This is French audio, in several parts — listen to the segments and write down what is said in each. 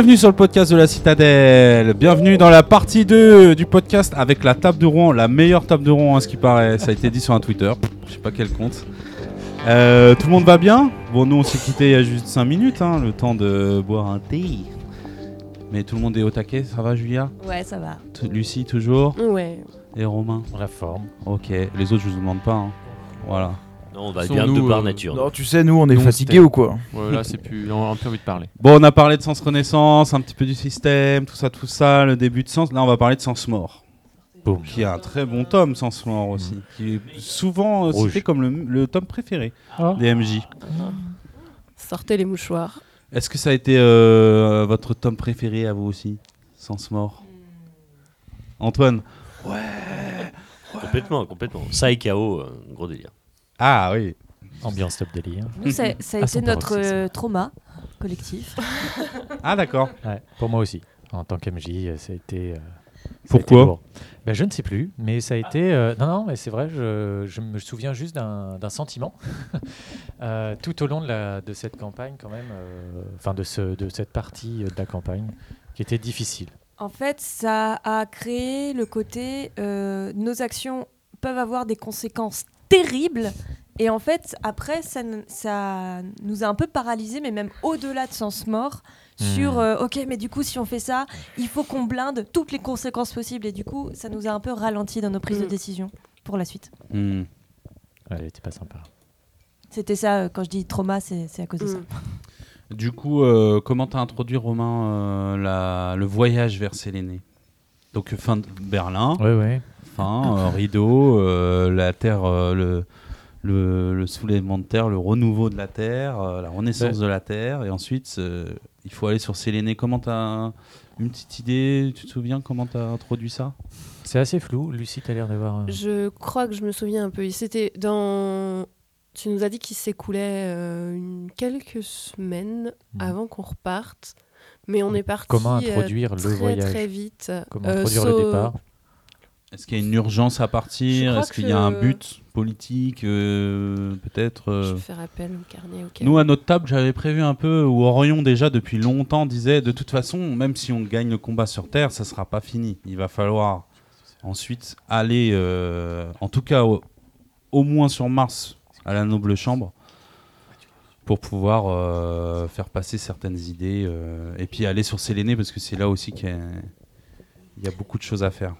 Bienvenue sur le podcast de la Citadelle. Bienvenue dans la partie 2 du podcast avec la table de Rouen, la meilleure table de Rouen à ce qui paraît. Ça a été dit sur un Twitter. Je sais pas quel compte. Euh, tout le monde va bien? Bon, nous on s'est quitté il y a juste 5 minutes, hein, le temps de boire un thé. Mais tout le monde est au taquet, ça va Julia? Ouais, ça va. T- Lucie toujours? Ouais. Et Romain? La forme. Ok, les autres je vous demande pas. hein. Voilà. Non, on va Sont bien nous, de par euh, nature. Non, tu sais, nous, on est Nous, fatigués c'était- ou quoi Ouais, là, c'est plus. On a peu envie de parler. Bon, on a parlé de Sens Renaissance, un petit peu du système, tout ça, tout ça, le début de Sens. Là, on va parler de Sens Mort. Boum. Qui est un très bon tome, Sens Mort aussi. Qui est souvent euh, Rouge. cité comme le, le tome préféré Ah. des MJ. Sortez les mouchoirs. Est-ce que ça a été euh, votre tome préféré à vous aussi Sens Mort? Antoine? Complètement, complètement. Ça et KO, euh, gros délire. Ah oui. Ambiance top délire. Nous, ça, ça a été notre euh, trauma collectif. Ah d'accord. Ouais, pour moi aussi. En tant qu'MJ, euh, ça a été. euh, ça a Pourquoi été lourd. ben, Je ne sais plus, mais ça a été. euh, non, non, mais c'est vrai, je, je me souviens juste d'un d'un sentiment. Euh, tout au long de, la, de cette campagne, quand même, euh, enfin de, ce, de cette partie de la campagne, qui était difficile. En fait, ça a créé le côté euh, nos actions peuvent avoir des conséquences terribles. Et en fait, après, ça, ça nous a un peu paralysés, mais même au-delà de sens mort, sur Hmm. euh, ok, mais du coup, si on fait ça, il faut qu'on blinde toutes les conséquences possibles. Et du coup, ça nous a un peu ralenti dans nos prises de Hmm. décision pour la suite. Hmm. Ouais, Elle était pas sympa. C'était ça, euh, quand je dis trauma, c'est à cause de ça. Du coup, euh, comment t'as introduit Romain euh, la- le voyage vers Séléné Donc fin de Berlin, Ouais, ouais. fin euh, rideau, euh, la terre, euh, le, le, le soulèvement de terre, le renouveau de la terre, euh, la renaissance de la terre, et ensuite euh, il faut aller sur Séléné. Comment t'as une petite idée? Tu te souviens comment t'as introduit ça? C'est assez flou. Lucie, t'as l'air d'avoir. euh, Je crois que je me souviens un peu. C'était dans. Tu nous as dit qu'il s'écoulait euh, une- quelques semaines Mhm. avant qu'on reparte. Mais on est parti. Comment introduire le très, voyage? Très vite. Comment introduire so- le départ? Est-ce qu'il y a une urgence à Je partir Est-ce qu'il y a un but politique euh, Peut-être Je euh, vais faire appel au carnet. au Nous, à notre table, j'avais prévu un peu où Orion, déjà depuis longtemps, disait de toute façon, même si on gagne le combat sur Terre, ça sera pas fini. Il va falloir ensuite aller, euh, en tout cas, au, au moins sur Mars, à la Noble Chambre, pour pouvoir faire passer certaines idées. et puis aller sur Séléné, parce que c'est là aussi qu'il y, y a beaucoup de choses à faire.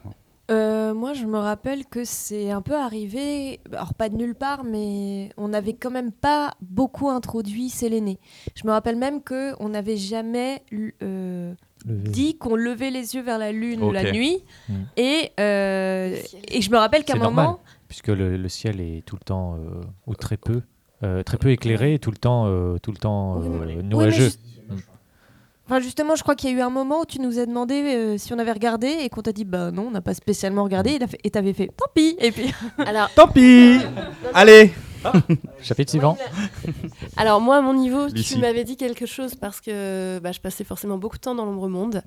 Euh, moi, je me rappelle que c'est un peu arrivé, alors pas de nulle part, mais on n'avait quand même pas beaucoup introduit Séléné. Je me rappelle même que on n'avait jamais euh, dit qu'on levait les yeux vers la lune Ok. la nuit. Mm. Et, euh, et je me rappelle qu'à un normal. moment, puisque le, le ciel est tout le temps euh, ou très peu euh, très peu éclairé tout le temps euh, tout le temps euh, oui, mais nuageux. Enfin, justement, je crois qu'il y a eu un moment où tu nous as demandé euh, si on avait regardé et qu'on t'a dit bah non, on n'a pas spécialement regardé. Et t'as fait- Et t'avais fait tant pis. Et puis Alors, Tant pis Allez Chapitre suivant. Alors moi, à mon niveau, Lucie. tu m'avais dit quelque chose parce que bah, je passais forcément beaucoup de temps dans l'ombre monde.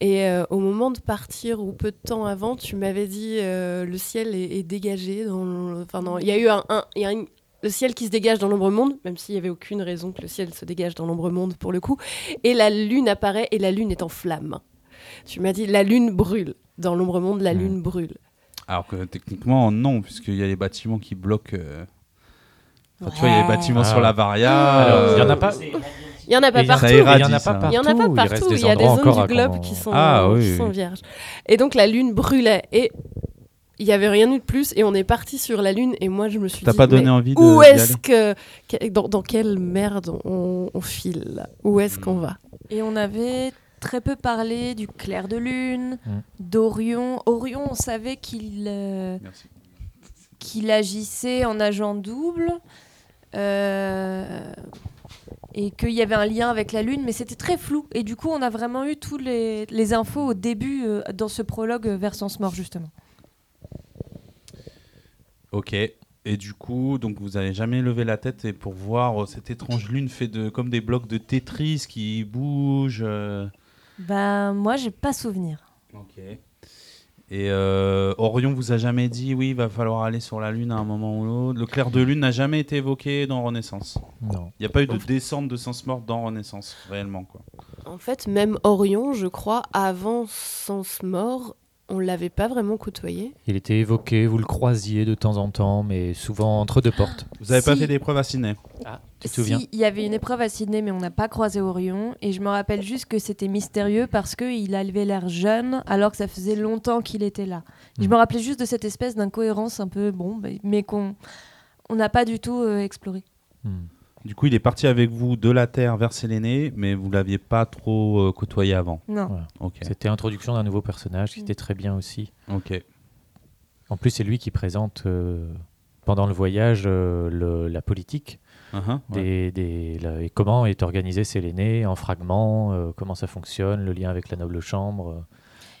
Et euh, au moment de partir, ou peu de temps avant, tu m'avais dit euh, le ciel est, est dégagé. Dans le- enfin, Il y a eu un, un- il y a une- le ciel qui se dégage dans l'ombre monde, même s'il n'y avait aucune raison que le ciel se dégage dans l'ombre monde pour le coup. Et la lune apparaît et la lune est en flamme. Tu m'as dit la lune brûle. Dans l'ombre monde, la Mm. lune brûle. Alors que techniquement, non, puisqu'il y a les bâtiments qui bloquent. euh, enfin, tu vois, il y a les bâtiments Ah. sur la Varia. Il y en a euh, pas. Il y en a pas partout. Il y en a pas partout. Il y en a pas partout. Il, des y a des zones du globe comment- qui sont, Ah, oui, qui sont vierges. Et donc la lune brûlait et il y avait rien eu de plus et on est parti sur la lune et moi je me suis T'as dit pas donné mais envie de. où est-ce que, que- dans, dans quelle merde on, on file Où est-ce qu'on va? Et on avait très peu parlé du clair de lune, Mm. d'Orion. Orion, on savait qu'il euh, qu'il agissait en agent double euh, et qu'il y avait un lien avec la lune, mais c'était très flou. Et du coup, on a vraiment eu tous les, les infos au début euh, dans ce prologue euh, vers Sens Mort, justement. Ok. Et du coup, donc vous avez jamais levé la tête et pour voir euh, cette étrange lune fait de comme des blocs de Tetris qui bougent. euh, Ben, moi, j'ai pas souvenir. Ok. Et euh, Orion vous a jamais dit oui, il va falloir aller sur la lune à un moment ou l'autre. Le clair de lune n'a jamais été évoqué dans Renaissance. Non. Il n'y a pas eu de descente de sens mort dans Renaissance réellement quoi. En fait, même Orion, je crois, avant Sens Mort, on l'avait pas vraiment côtoyé. Il était évoqué, vous le croisiez de temps en temps, mais souvent entre deux portes. Vous avez pas fait d'épreuve à Sydney Tu te souviens Si, il y avait une épreuve à Sydney, mais on n'a pas croisé Orion. Et je me rappelle juste que c'était mystérieux parce qu'il avait l'air jeune, alors que ça faisait longtemps qu'il était là. Je Mm. me rappelais juste de cette espèce d'incohérence un peu, bon, mais qu'on on n'a pas du tout euh, exploré. Hmm. Du coup, il est parti avec vous de la Terre vers Séléné, mais vous l'aviez pas trop euh, côtoyé avant. Non. Voilà. C'était l'introduction d'un nouveau personnage qui était très bien aussi. Ok. En plus, c'est lui qui présente euh, pendant le voyage euh, le- la politique Uh-huh, ouais. des, des- la- et comment est organisé Séléné en fragments, euh, comment ça fonctionne, le lien avec la noble chambre, euh,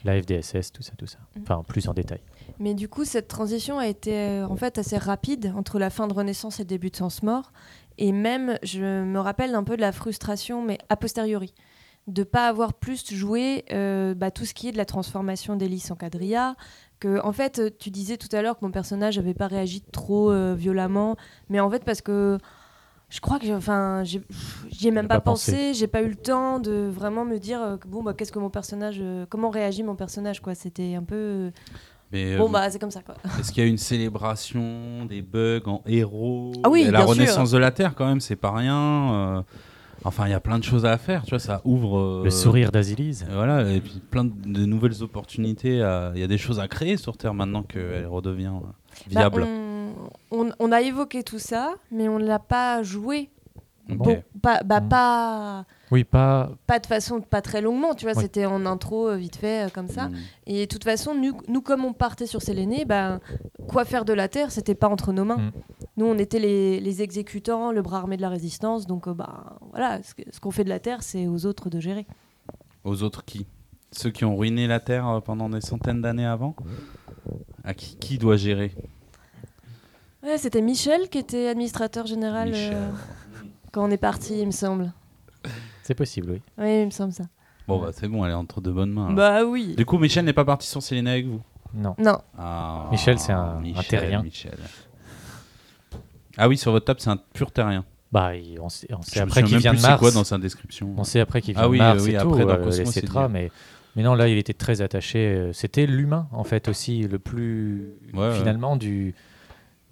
la FDSS, tout ça, tout ça. Mm. Enfin, plus en détail. Mais du coup, cette transition a été euh, en fait assez rapide entre la fin de Renaissance et le début de Sens Mort. Et même, je me rappelle un peu de la frustration, mais a posteriori, de pas avoir plus joué euh, bah, tout ce qui est de la transformation d'Élise en Quadrilla. Que, en fait, tu disais tout à l'heure que mon personnage n'avait pas réagi trop euh, violemment, mais en fait, parce que je crois que j'ai- enfin, j'y ai même pas, pas pensé. j'ai pas eu le temps de vraiment me dire euh, bon, bah, qu'est-ce que mon personnage, euh, comment réagit mon personnage, quoi. C'était un peu. Mais, euh, Bon, bah, c'est comme ça, quoi. Est-ce qu'il y a une célébration des bugs en héros Ah oui, La bien sûr. renaissance de la Terre, quand même, c'est pas rien. euh, Enfin, il y a plein de choses à faire, tu vois, ça ouvre. euh, Le sourire d'Azilise. Voilà, et puis plein de, de nouvelles opportunités. Il y a des choses à créer sur Terre maintenant qu'elle redevient Bah, viable. on, on- on a évoqué tout ça, mais on ne l'a pas joué. Pas, bah, Mm. pas, Oui, pas. pas de façon, pas très longuement, tu vois, Oui. c'était en intro, euh, vite fait, euh, comme ça. Mm. Et de toute façon, nous, nous comme on partait sur Séléné, bah, quoi faire de la Terre, c'était pas entre nos mains. Mm. Nous, on était les, les exécutants, le bras armé de la résistance, donc euh, bah, voilà, ce, qu'on fait de la Terre, c'est aux autres de gérer. Aux autres qui? Ceux qui ont ruiné la Terre euh, pendant des centaines d'années avant? À qui, qui doit gérer? Ouais, c'était Michel qui était administrateur général Michel. euh, quand on est parti, il me semble. C'est possible, oui. Oui, il me semble ça. Bon, bah c'est bon, elle est entre de bonnes mains. alors. Bah oui. Du coup, Michel n'est pas parti sur Séléna avec vous? Non. Non. Ah, Michel, c'est un- un terrien. Michel. Ah oui, sur votre table, c'est un pur terrien. Bah, il- on sait, on sait Je me après souviens qu'il même vient plus de c'est Mars. quoi dans sa description On sait après qu'il vient Ah oui, de Mars euh, oui, et après, tout, dans euh, Cosmos, les c'est Cetera, dit. mais, mais non, là, il était très attaché. euh, C'était l'humain, en fait, aussi, le plus, Ouais, ouais. finalement, du,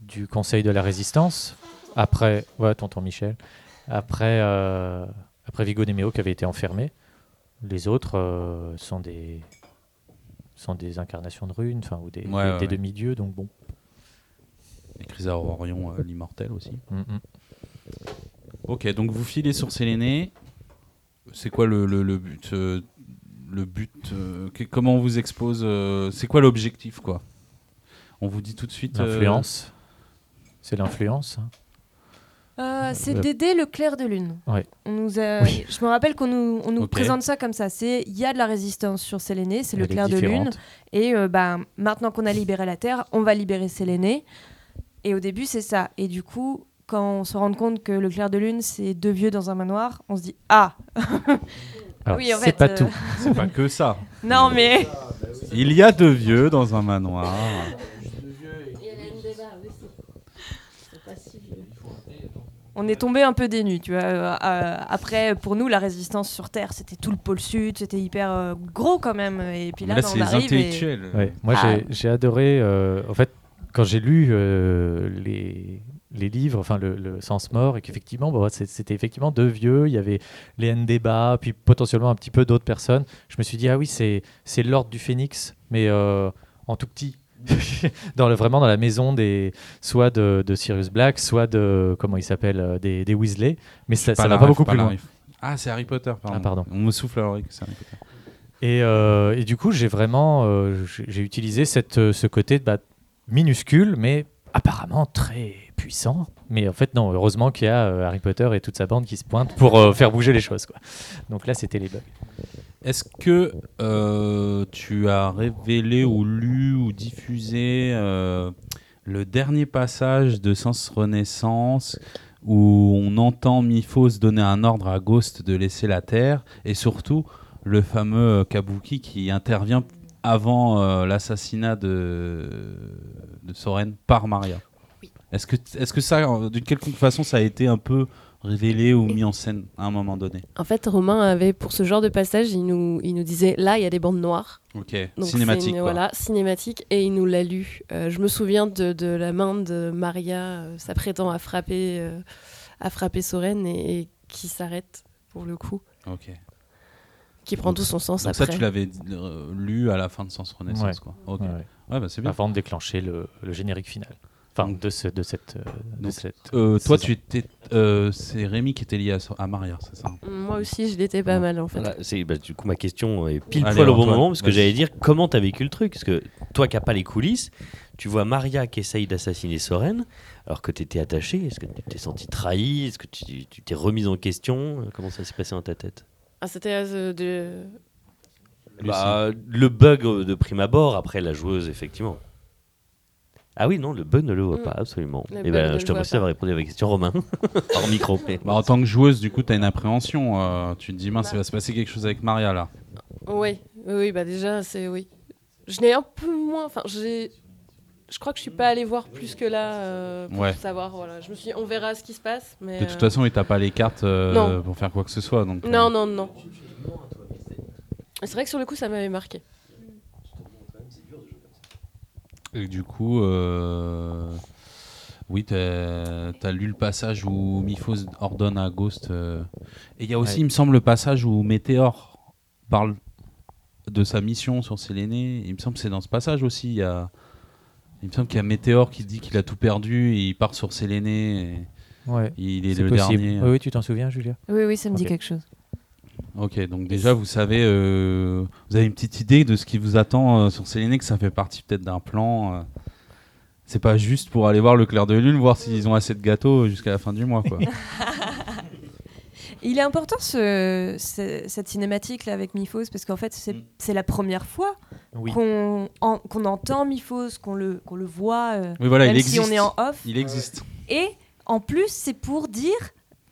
du Conseil de la Résistance. Après, ouais, tonton Michel. Après, euh, après Vigo Nemeo qui avait été enfermé. Les autres euh, sont des sont des incarnations de runes, enfin, ou des, Ouais, des- ouais, des ouais. demi-dieux, donc bon. Et Chrysa Orion, euh, l'immortel aussi. Mm, mm. Ok, donc vous filez sur Séléné. C'est quoi le, le, le but Le but euh, que- Comment on vous expose C'est quoi l'objectif, quoi? On vous dit tout de suite. L'influence. C'est l'influence. hein. Euh, c'est Euh, d'aider le clair de lune. Ouais. On nous a- Oui. Je me rappelle qu'on nous, on nous Ok. présente ça comme ça. C'est il y a de la résistance sur Séléné, c'est le clair de lune. Et euh, bah, maintenant qu'on a libéré la Terre, on va libérer Séléné. Et au début, c'est ça. Et du coup, quand on se rend compte que le clair de lune, c'est deux vieux dans un manoir, on se dit Ah Alors, Oui, en c'est pas euh, tout. C'est pas que ça. Non, mais. Il y a deux vieux dans un manoir. On est tombé un peu dénus, tu vois. Euh, après, pour nous, la résistance sur Terre, c'était tout le pôle sud, c'était hyper euh, gros quand même. Et puis là, là, bah, c'est on les arrive et... intellectuels. Ouais. Moi, Ah. j'ai- adoré. euh, en fait, quand j'ai lu euh, les, les livres, enfin le, le Sens Mort, et qu'effectivement, bon, c'est- c'était effectivement deux vieux. Il y avait les Ndéba, puis potentiellement un petit peu d'autres personnes. Je me suis dit, ah oui, c'est c'est l'ordre du Phénix, mais euh, en tout petit. dans le, vraiment dans la maison des soit de, de Sirius Black, soit de comment il s'appelle euh, des, des Weasley, mais ça, la va pas beaucoup plus la loin. Ah, c'est Harry Potter, pardon. Ah, pardon. On me souffle à l'oreille que c'est Harry Potter. Et, euh, et du coup, j'ai vraiment euh, j'ai utilisé cette, ce côté bah, minuscule, mais apparemment très puissant. Mais en fait, non, heureusement qu'il y a euh, Harry Potter et toute sa bande qui se pointent pour faire bouger les choses. Quoi. Donc là, c'était les bugs. Est-ce que euh, tu as révélé ou lu ou diffusé euh, le dernier passage de Sens Renaissance où on entend Miphos donner un ordre à Ghost de laisser la Terre et surtout le fameux Kabuki qui intervient avant euh, l'assassinat de, de Soren par Maria? Oui. Est-ce que, est que ça, d'une quelconque façon, ça a été un peu révélé ou mis en scène à un moment donné. En fait, Romain avait, pour ce genre de passage, il nous, il nous disait là, il y a des bandes noires. Ok, Donc cinématique. c'est une- quoi. Voilà, cinématique. Et il nous l'a lu. Euh, je me souviens de, de la main de Maria euh, s'apprêtant à frapper, euh, à frapper Soren et, et qui s'arrête pour le coup, Ok. qui prend tout son sens Donc après. ça, tu l'avais euh, lu à la fin de Sens Renaissance, Ouais. quoi. Ok. Ouais, Ouais, ouais. bah c'est bien. Avant de déclencher le, le générique final. Enfin, de, ce, de cette. euh, de Donc, cette Euh, toi, tu étais, euh, c'est Rémi qui était lié à, à Maria, c'est ça Moi aussi, je l'étais pas mal en fait. Voilà, c'est, bah, du coup, ma question est pile Allez, poil au bon moment, parce que j'allais dire comment t'as vécu le truc? Parce que toi qui n'as pas les coulisses, tu vois Maria qui essaye d'assassiner Soren, alors que tu étais attaché. Est-ce que tu t'es senti trahi? Est-ce que tu tu t'es remise en question? Comment ça s'est passé dans ta tête? Ah, c'était euh, de... Bah, Le bug de prime abord, après la joueuse, effectivement. Ah oui, non, le bug ne le voit Mm. pas, absolument. Le Et bug ben, je te remercie d'avoir répondu à ma question, Romain, hors micro. mais- Bah, En tant que joueuse, du coup, tu as une appréhension. euh, tu te dis, mince, Bah. il va se passer quelque chose avec Maria là. Oui, oui, bah déjà, c'est oui. Je n'ai un peu moins. Enfin, j'ai. Je crois que je suis pas allée voir plus que là euh, pour Ouais. savoir. Voilà, je me suis. dit, On verra ce qui se passe, mais. De toute euh, façon, il t'a pas les cartes euh, pour faire quoi que ce soit. Donc, euh, Non, non, non. C'est vrai que sur le coup, ça m'avait marqué. Et du coup, euh, oui, t'as as lu le passage où Miphos ordonne à Ghost. euh, Et il y a aussi, Ouais. il me semble, le passage où Météor parle de sa mission sur Séléné. Il me semble que c'est dans ce passage aussi. Il, y a... il me semble qu'il y a Météor qui dit qu'il a tout perdu et il part sur Séléné. et Ouais. Il est, C'est le possible. dernier. Oui, oui, tu t'en souviens, Julia? Oui, oui, ça me dit Ok. quelque chose. Ok, donc déjà vous savez, euh, vous avez une petite idée de ce qui vous attend euh, sur Séléné, que ça fait partie peut-être d'un plan. euh. c'est pas juste pour aller voir le clair de lune, voir s'ils ont assez de gâteaux jusqu'à la fin du mois, quoi. Il est important ce, ce- cette cinématique là avec Miphos parce qu'en fait c'est Mm. c'est la première fois Oui. qu'on en- qu'on entend Miphos, qu'on le, qu'on le voit, euh, Oui, voilà, même il si existe. on est en off. Il existe. Et en plus c'est pour dire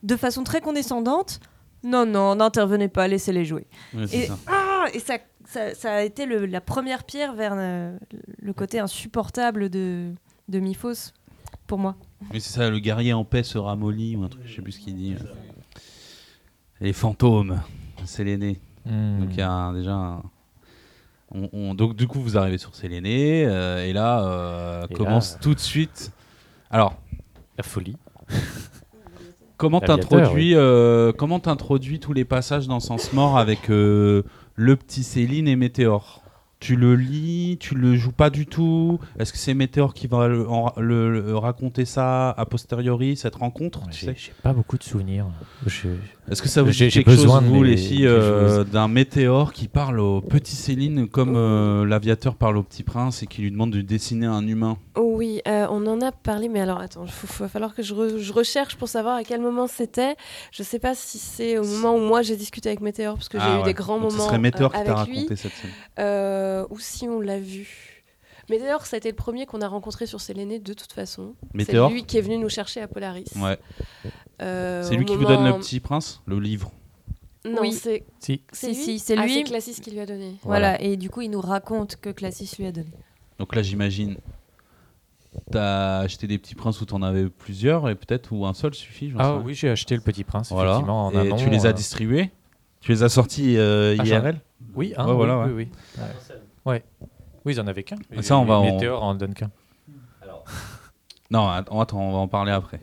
de façon très condescendante non non n'intervenez pas laissez-les jouer. Oui, c'est Et, ça. ah, et ça, ça, ça a été le- la première pierre vers euh, le côté insupportable de, de Miphos pour moi. Oui, c'est ça, le guerrier en paix se ramollit, ou un truc, je sais plus ce qu'il dit. euh. Les fantômes, Séléné. Hmm. Donc il y a un- déjà un- on- on- donc du coup vous arrivez sur Séléné euh, et là euh, Et commence là- tout de suite. Alors La folie. comment L'aviateur, t'introduis euh, comment t'introduis tous les passages dans Sens Mort avec euh, le petit Céline et Météor? Tu le lis, tu le joues pas du tout? Est-ce que c'est Météor qui va le, en- le- le raconter ça a posteriori cette rencontre tu J'ai sais? pas beaucoup de souvenirs. Est-ce que ça vous J'ai- dit quelque chose, vous, les filles, euh, d'un météore qui parle au petit Céline comme euh, l'aviateur parle au petit prince et qui lui demande de dessiner un humain? Oui, euh, on en a parlé, mais alors attends, il va falloir que je, re- je recherche pour savoir à quel moment c'était. Je sais pas si c'est au moment où moi j'ai discuté avec Météor, parce que j'ai Ah eu des grands Donc moments Ce serait Météor euh, qui t'a avec lui, raconté cette scène. euh, ou si on l'a vu. Météor, ça a été le premier qu'on a rencontré sur Séléné de toute façon. Météor C'est lui qui est venu nous chercher à Polaris. Ouais. Euh, C'est lui qui vous donne le petit prince, le livre. Non, Oui. c'est Si. c'est Si, lui. si, c'est Ah, lui. c'est Classis qui lui a donné. Voilà. et du coup il nous raconte que Classis lui a donné. Donc là, j'imagine, t'as acheté des petits princes où t'en avais plusieurs et peut-être où un seul suffit. sais Ah rien. oui, j'ai acheté le Petit Prince, Voilà. effectivement, en et amont. tu les as euh, distribués? Tu les as sortis euh, Ah, IRL Oui, Ouais, oui, voilà, oui, oui. Ouais. Ouais. Oui, ils en avaient qu'un. Ça, on va en donne qu'un. Non, attends, on va en parler après.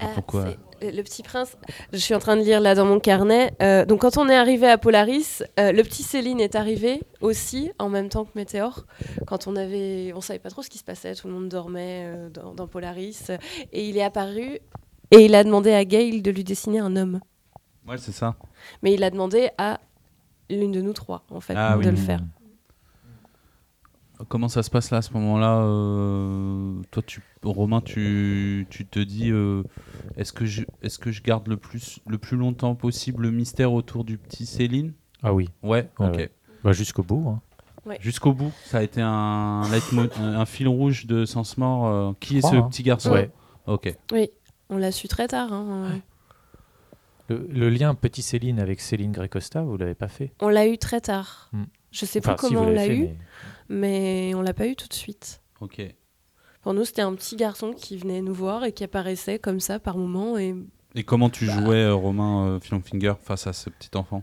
Ah, Pourquoi euh, Le Petit Prince, je suis en train de lire là dans mon carnet. Euh, donc quand on est arrivé à Polaris, euh, le petit Céline est arrivé aussi en même temps que Météor. Quand on avait, on savait pas trop ce qui se passait, tout le monde dormait euh, dans, dans Polaris, et il est apparu et il a demandé à Gail de lui dessiner un homme. Ouais, c'est ça. Mais il a demandé à l'une de nous trois en fait Ah de oui. le faire. Comment ça se passe là à ce moment-là euh, Toi, tu, Romain, tu, tu te dis euh, est-ce que je est-ce que je garde le plus le plus longtemps possible le mystère autour du petit Céline? Ah oui, Ouais, Ouais, ok. ouais. bah, jusqu'au bout. hein. Jusqu'au bout, ça a été un, leitmo- un, un fil rouge de Sens Mort. euh, qui est ce hein. petit garçon? Ouais. Ok. Oui, on l'a su très tard. hein. Le, le lien Petit Céline avec Céline Grecosta, vous l'avez pas fait? On l'a eu très tard. Hmm. Je sais Enfin, pas si, comment on l'a eu, mais- mais on l'a pas eu tout de suite. Ok. Pour nous, c'était un petit garçon qui venait nous voir et qui apparaissait comme ça par moment. Et Et comment tu jouais, euh, Romain euh, Filmfinger, face à ce petit enfant?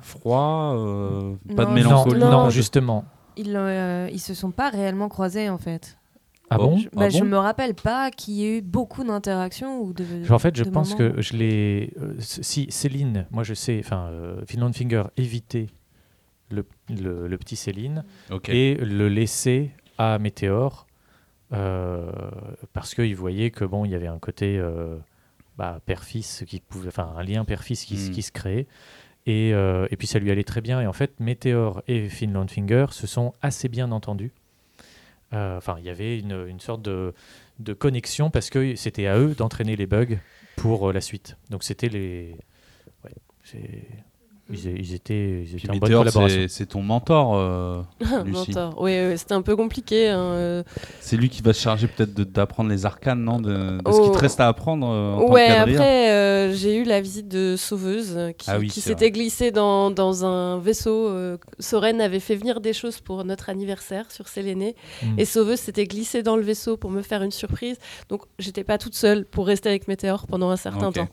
Froid euh, Pas de mélancolie non, justement. Ils, euh, ils se sont pas réellement croisés en fait. Ah bon? Je, bah, Ah je me rappelle pas qu'il y ait eu beaucoup d'interactions ou de. En fait, je pense moments. que je l'ai. euh, si Céline, moi je sais, enfin, euh, Finland Finger évitait le, petit Céline et le laisser à Météor euh, parce qu'il voyait que bon, il y avait un côté euh, bah, père-fils qui pouvait, enfin, un lien père-fils qui, s- Mm. qui se créait. Et, euh, et puis ça lui allait très bien. Et en fait, Météor et Finland Finger se sont assez bien entendus. Euh, Enfin, il y avait une, une sorte de, de connexion parce que c'était à eux d'entraîner les bugs pour euh, la suite. Donc c'était les. ouais, ils, étaient, ils étaient en bonne collaboration. c'est ton mentor, euh, Lucie. Mentor. Oui, oui, c'était un peu compliqué. hein, euh. C'est lui qui va se charger peut-être de- d'apprendre les arcanes, non De, de ce Oh. qui te reste à apprendre euh, en tant Ouais, après, euh, j'ai eu la visite de Sauveuse qui, Ah oui, qui c'est s'était glissée dans, dans un vaisseau. Soren avait fait venir des choses pour notre anniversaire sur Séléné. Mm. Et Sauveuse s'était glissée dans le vaisseau pour me faire une surprise. Donc, j'étais pas toute seule pour rester avec Météor pendant un certain temps.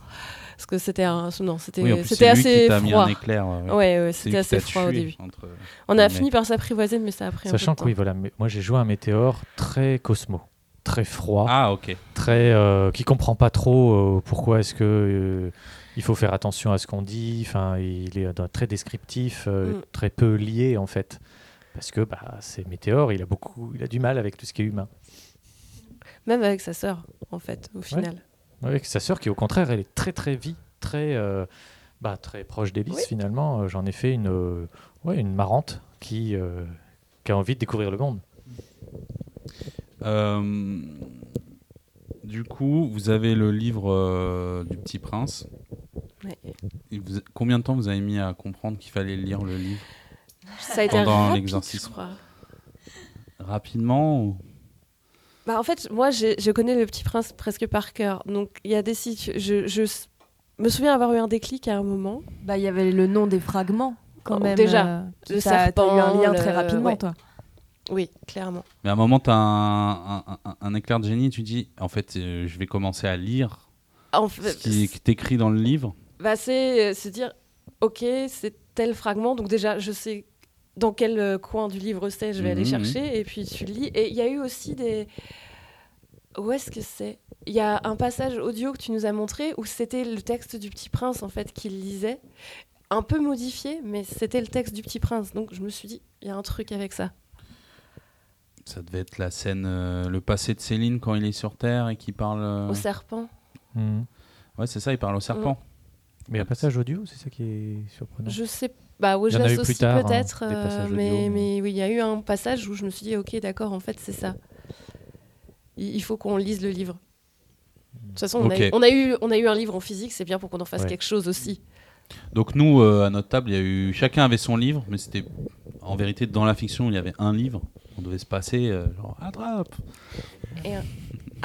Parce que c'était un... non, c'était Oui, c'était lui assez qui t'a mis froid. un éclair. ouais, ouais. Ouais, ouais, C'est lui c'était assez froid au début. entre- On a Mais- fini par s'apprivoiser, mais ça a pris Sachant un que peu oui, de temps. voilà, mais moi j'ai joué un Météor très cosmo, très froid, Ah, ok. très euh, qui comprend pas trop euh, pourquoi est-ce que euh, il faut faire attention à ce qu'on dit. Enfin, il est euh, très descriptif, euh, Mm. très peu lié en fait, parce que bah, c'est Météor, il a beaucoup, il a du mal avec tout ce qui est humain. Même avec sa sœur, en fait, au final. Avec sa sœur qui au contraire, elle est très très vie, très euh, bah, très proche d'Élise Oui. finalement. Euh, J'en ai fait une, euh, ouais, une marrante qui euh, qui a envie de découvrir le monde. Euh, du coup, vous avez le livre euh, du Petit Prince. Ouais. Et vous- combien de temps vous avez mis à comprendre qu'il fallait lire le livre? Ça a été Pendant rapide, l'exorcisme. je crois. Rapidement ou- Bah, en fait, moi, je connais le Petit Prince presque par cœur. Donc, il y a des situ- je, je me souviens avoir eu un déclic à un moment. Bah, il y avait le nom des fragments quand Oh, même. déjà, euh, le t'a- t'as eu un serpent, lien le- très rapidement, ouais. toi. Oui, clairement. Mais à un moment, tu as un, un- un- un éclair de génie, tu dis, en fait, euh, je vais commencer à lire En ce qui est écrit dans le livre. bah, c'est euh, se dire, ok, c'est tel fragment. Donc, déjà, je sais dans quel euh, coin du livre c'est, je vais aller Mhm, chercher. Et puis, tu lis. Et il y a eu aussi des. Où est-ce que c'est? Il y a un passage audio que tu nous as montré où c'était le texte du Petit Prince, en fait, qu'il lisait. Un peu modifié, mais c'était le texte du Petit Prince. Donc, je me suis dit, il y a un truc avec ça. Ça devait être la scène, euh, le passé de Céline quand il est sur Terre et qu'il parle. euh, Au serpent. Mhm. Ouais, c'est ça, il parle au serpent. Mais un passage audio, c'est ça qui est surprenant. Je sais bah oui, tard, hein, peut-être, euh, mais, mais- oui, il y a eu un passage où je me suis dit, ok, d'accord, en fait, c'est ça. Il faut qu'on lise le livre. De toute façon, on, a eu, on, a eu, on a eu un livre en physique, c'est bien pour qu'on en fasse Ouais. quelque chose aussi. Donc nous, euh, à notre table, il y a eu chacun avait son livre, mais c'était en vérité dans la fiction, il y avait un livre. On devait se passer, euh, genre attrape.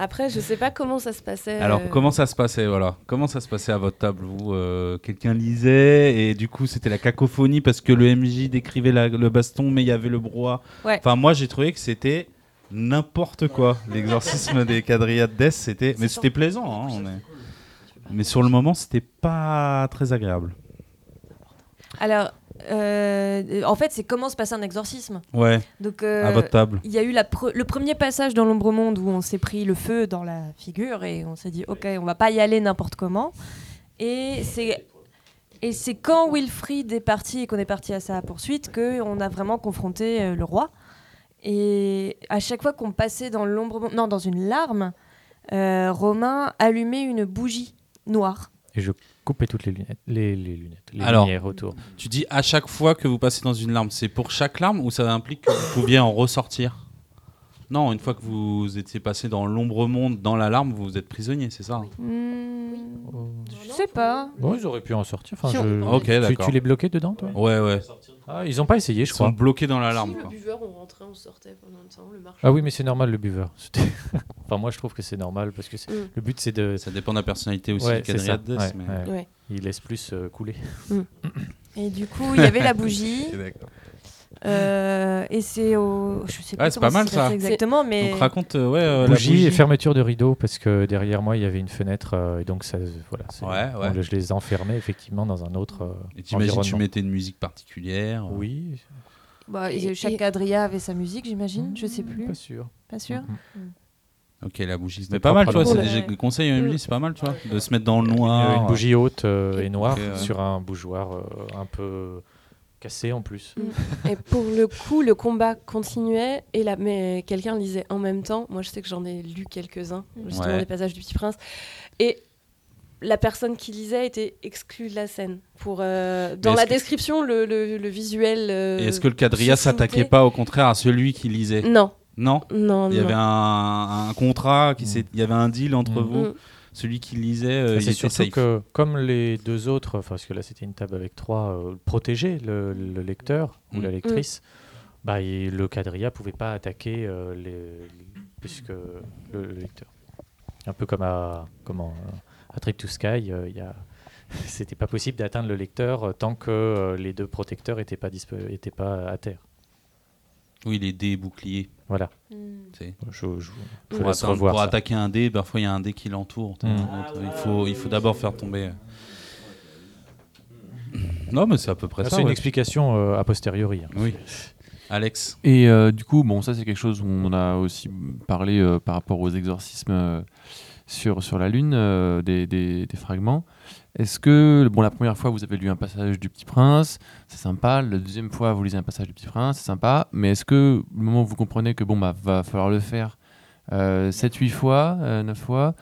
Après, je sais pas comment ça se passait. Alors euh, comment ça se passait, voilà Comment ça se passait à votre table Vous, euh, quelqu'un lisait et du coup c'était la cacophonie parce que le MJ décrivait la- le baston, mais il y avait le brouhaha. Ouais. Enfin moi j'ai trouvé que c'était n'importe quoi. L'exorcisme des quadrillades d'Est, c'était, mais c'était plaisant. hein, on est- Mais sur le moment, c'était pas très agréable. Alors, euh, en fait, c'est comment se passe un exorcisme. Ouais. Donc, euh, à votre table. il y a eu la pre- le premier passage dans l'ombre monde où on s'est pris le feu dans la figure et on s'est dit, ok, on va pas y aller n'importe comment. Et c'est et c'est quand Wilfried est parti et qu'on est parti à sa poursuite que on a vraiment confronté euh, le roi. Et à chaque fois qu'on passait dans l'ombre non, dans une larme, euh, Romain allumait une bougie noire. Et je coupais toutes les lunettes, les, les lunettes, les Alors. lumières autour. Tu dis à chaque fois que vous passez dans une larme, c'est pour chaque larme ou ça implique que vous pouviez en ressortir? Non, une fois que vous étiez passé dans l'ombre monde, dans la larme, vous êtes prisonnier, c'est ça Hmm, Oh. je sais pas. Bon, ils auraient pu en sortir. Enfin, Si, on- je- Ok, tu, d'accord. tu les bloquais dedans, toi? Ouais, ouais. Ah, ils ont pas essayé, Ils je sont crois. bloqués dans la larme. si, quoi. le buveur, on rentrait, on sortait pendant le temps, le marché. Ah oui, mais c'est normal le buveur. Enfin, moi, je trouve que c'est normal parce que c'est- Mm. le but, c'est de. Ça dépend de la personnalité aussi Ouais, du c'est ça. quadrillade d'Est, Ouais, mais- ouais. Ouais. Il laisse plus euh, couler. Et du coup, il y avait la bougie. Euh, et c'est au. Je sais pas Ouais, c'est pas mal, ça. exactement, mais. Donc raconte, euh, ouais, euh, la bougie, et fermeture de rideau parce que derrière moi il y avait une fenêtre euh, et donc ça voilà Ouais, ouais. je les enfermais effectivement dans un autre euh, Et t'imagines, tu mettais une musique particulière. euh, oui Bah, Et- chaque et- quadrilla avait sa musique, j'imagine. Je sais plus. pas sûr Pas sûr. Mhm. Ok, la bougie. C'était pas mal, tu vois. C'est des conseils à Emily, Mm. c'est pas mal, tu vois. De se mettre dans le noir. une bougie haute euh, et noire ouais. sur un bougeoir euh, un peu cassé en plus Et pour le coup, le combat continuait, et la, mais quelqu'un lisait en même temps. Moi, je sais que j'en ai lu quelques-uns, justement Ouais. des passages du Petit Prince. Et la personne qui lisait était exclue de la scène. Pour, euh, dans la que- description, le, le- le visuel. euh, Et est-ce que le quadrilla s'attaquait pas au contraire à celui qui lisait? Non, Non? Non, Il y non. avait un, un contrat, qui Mm. il y avait un deal entre Mm. vous? Mm. Celui qui lisait, euh, c'est surtout safe. que comme les deux autres enfin, parce que là c'était une table avec trois euh, protéger le, le lecteur ou Mm. la lectrice bah, et le quadrilla pouvait pas attaquer euh, les, puisque le, le lecteur un peu comme à comment à Trip to Sky euh, il y a c'était pas possible d'atteindre le lecteur tant que euh, les deux protecteurs étaient pas dispo- étaient pas à terre Oui, les dés boucliers. voilà Mm. je, je, je Pour, revoir attaquer un dé, parfois il y a un dé qui l'entoure. Mm. autre. Il faut, il faut d'abord faire tomber. Non, mais c'est à peu près Ah, ça. c'est une explication euh, a posteriori hein. Oui. Alex. Et euh, du coup, bon, ça c'est quelque chose où on a aussi parlé euh, par rapport aux exorcismes euh, sur, sur la Lune, euh, des, des- fragments. Est-ce que, bon, la première fois vous avez lu un passage du Petit Prince, c'est sympa. La deuxième fois vous lisez un passage du Petit Prince, c'est sympa. Mais est-ce que le moment où vous comprenez que, bon, bah, va falloir le faire 7-8 fois, 9 fois,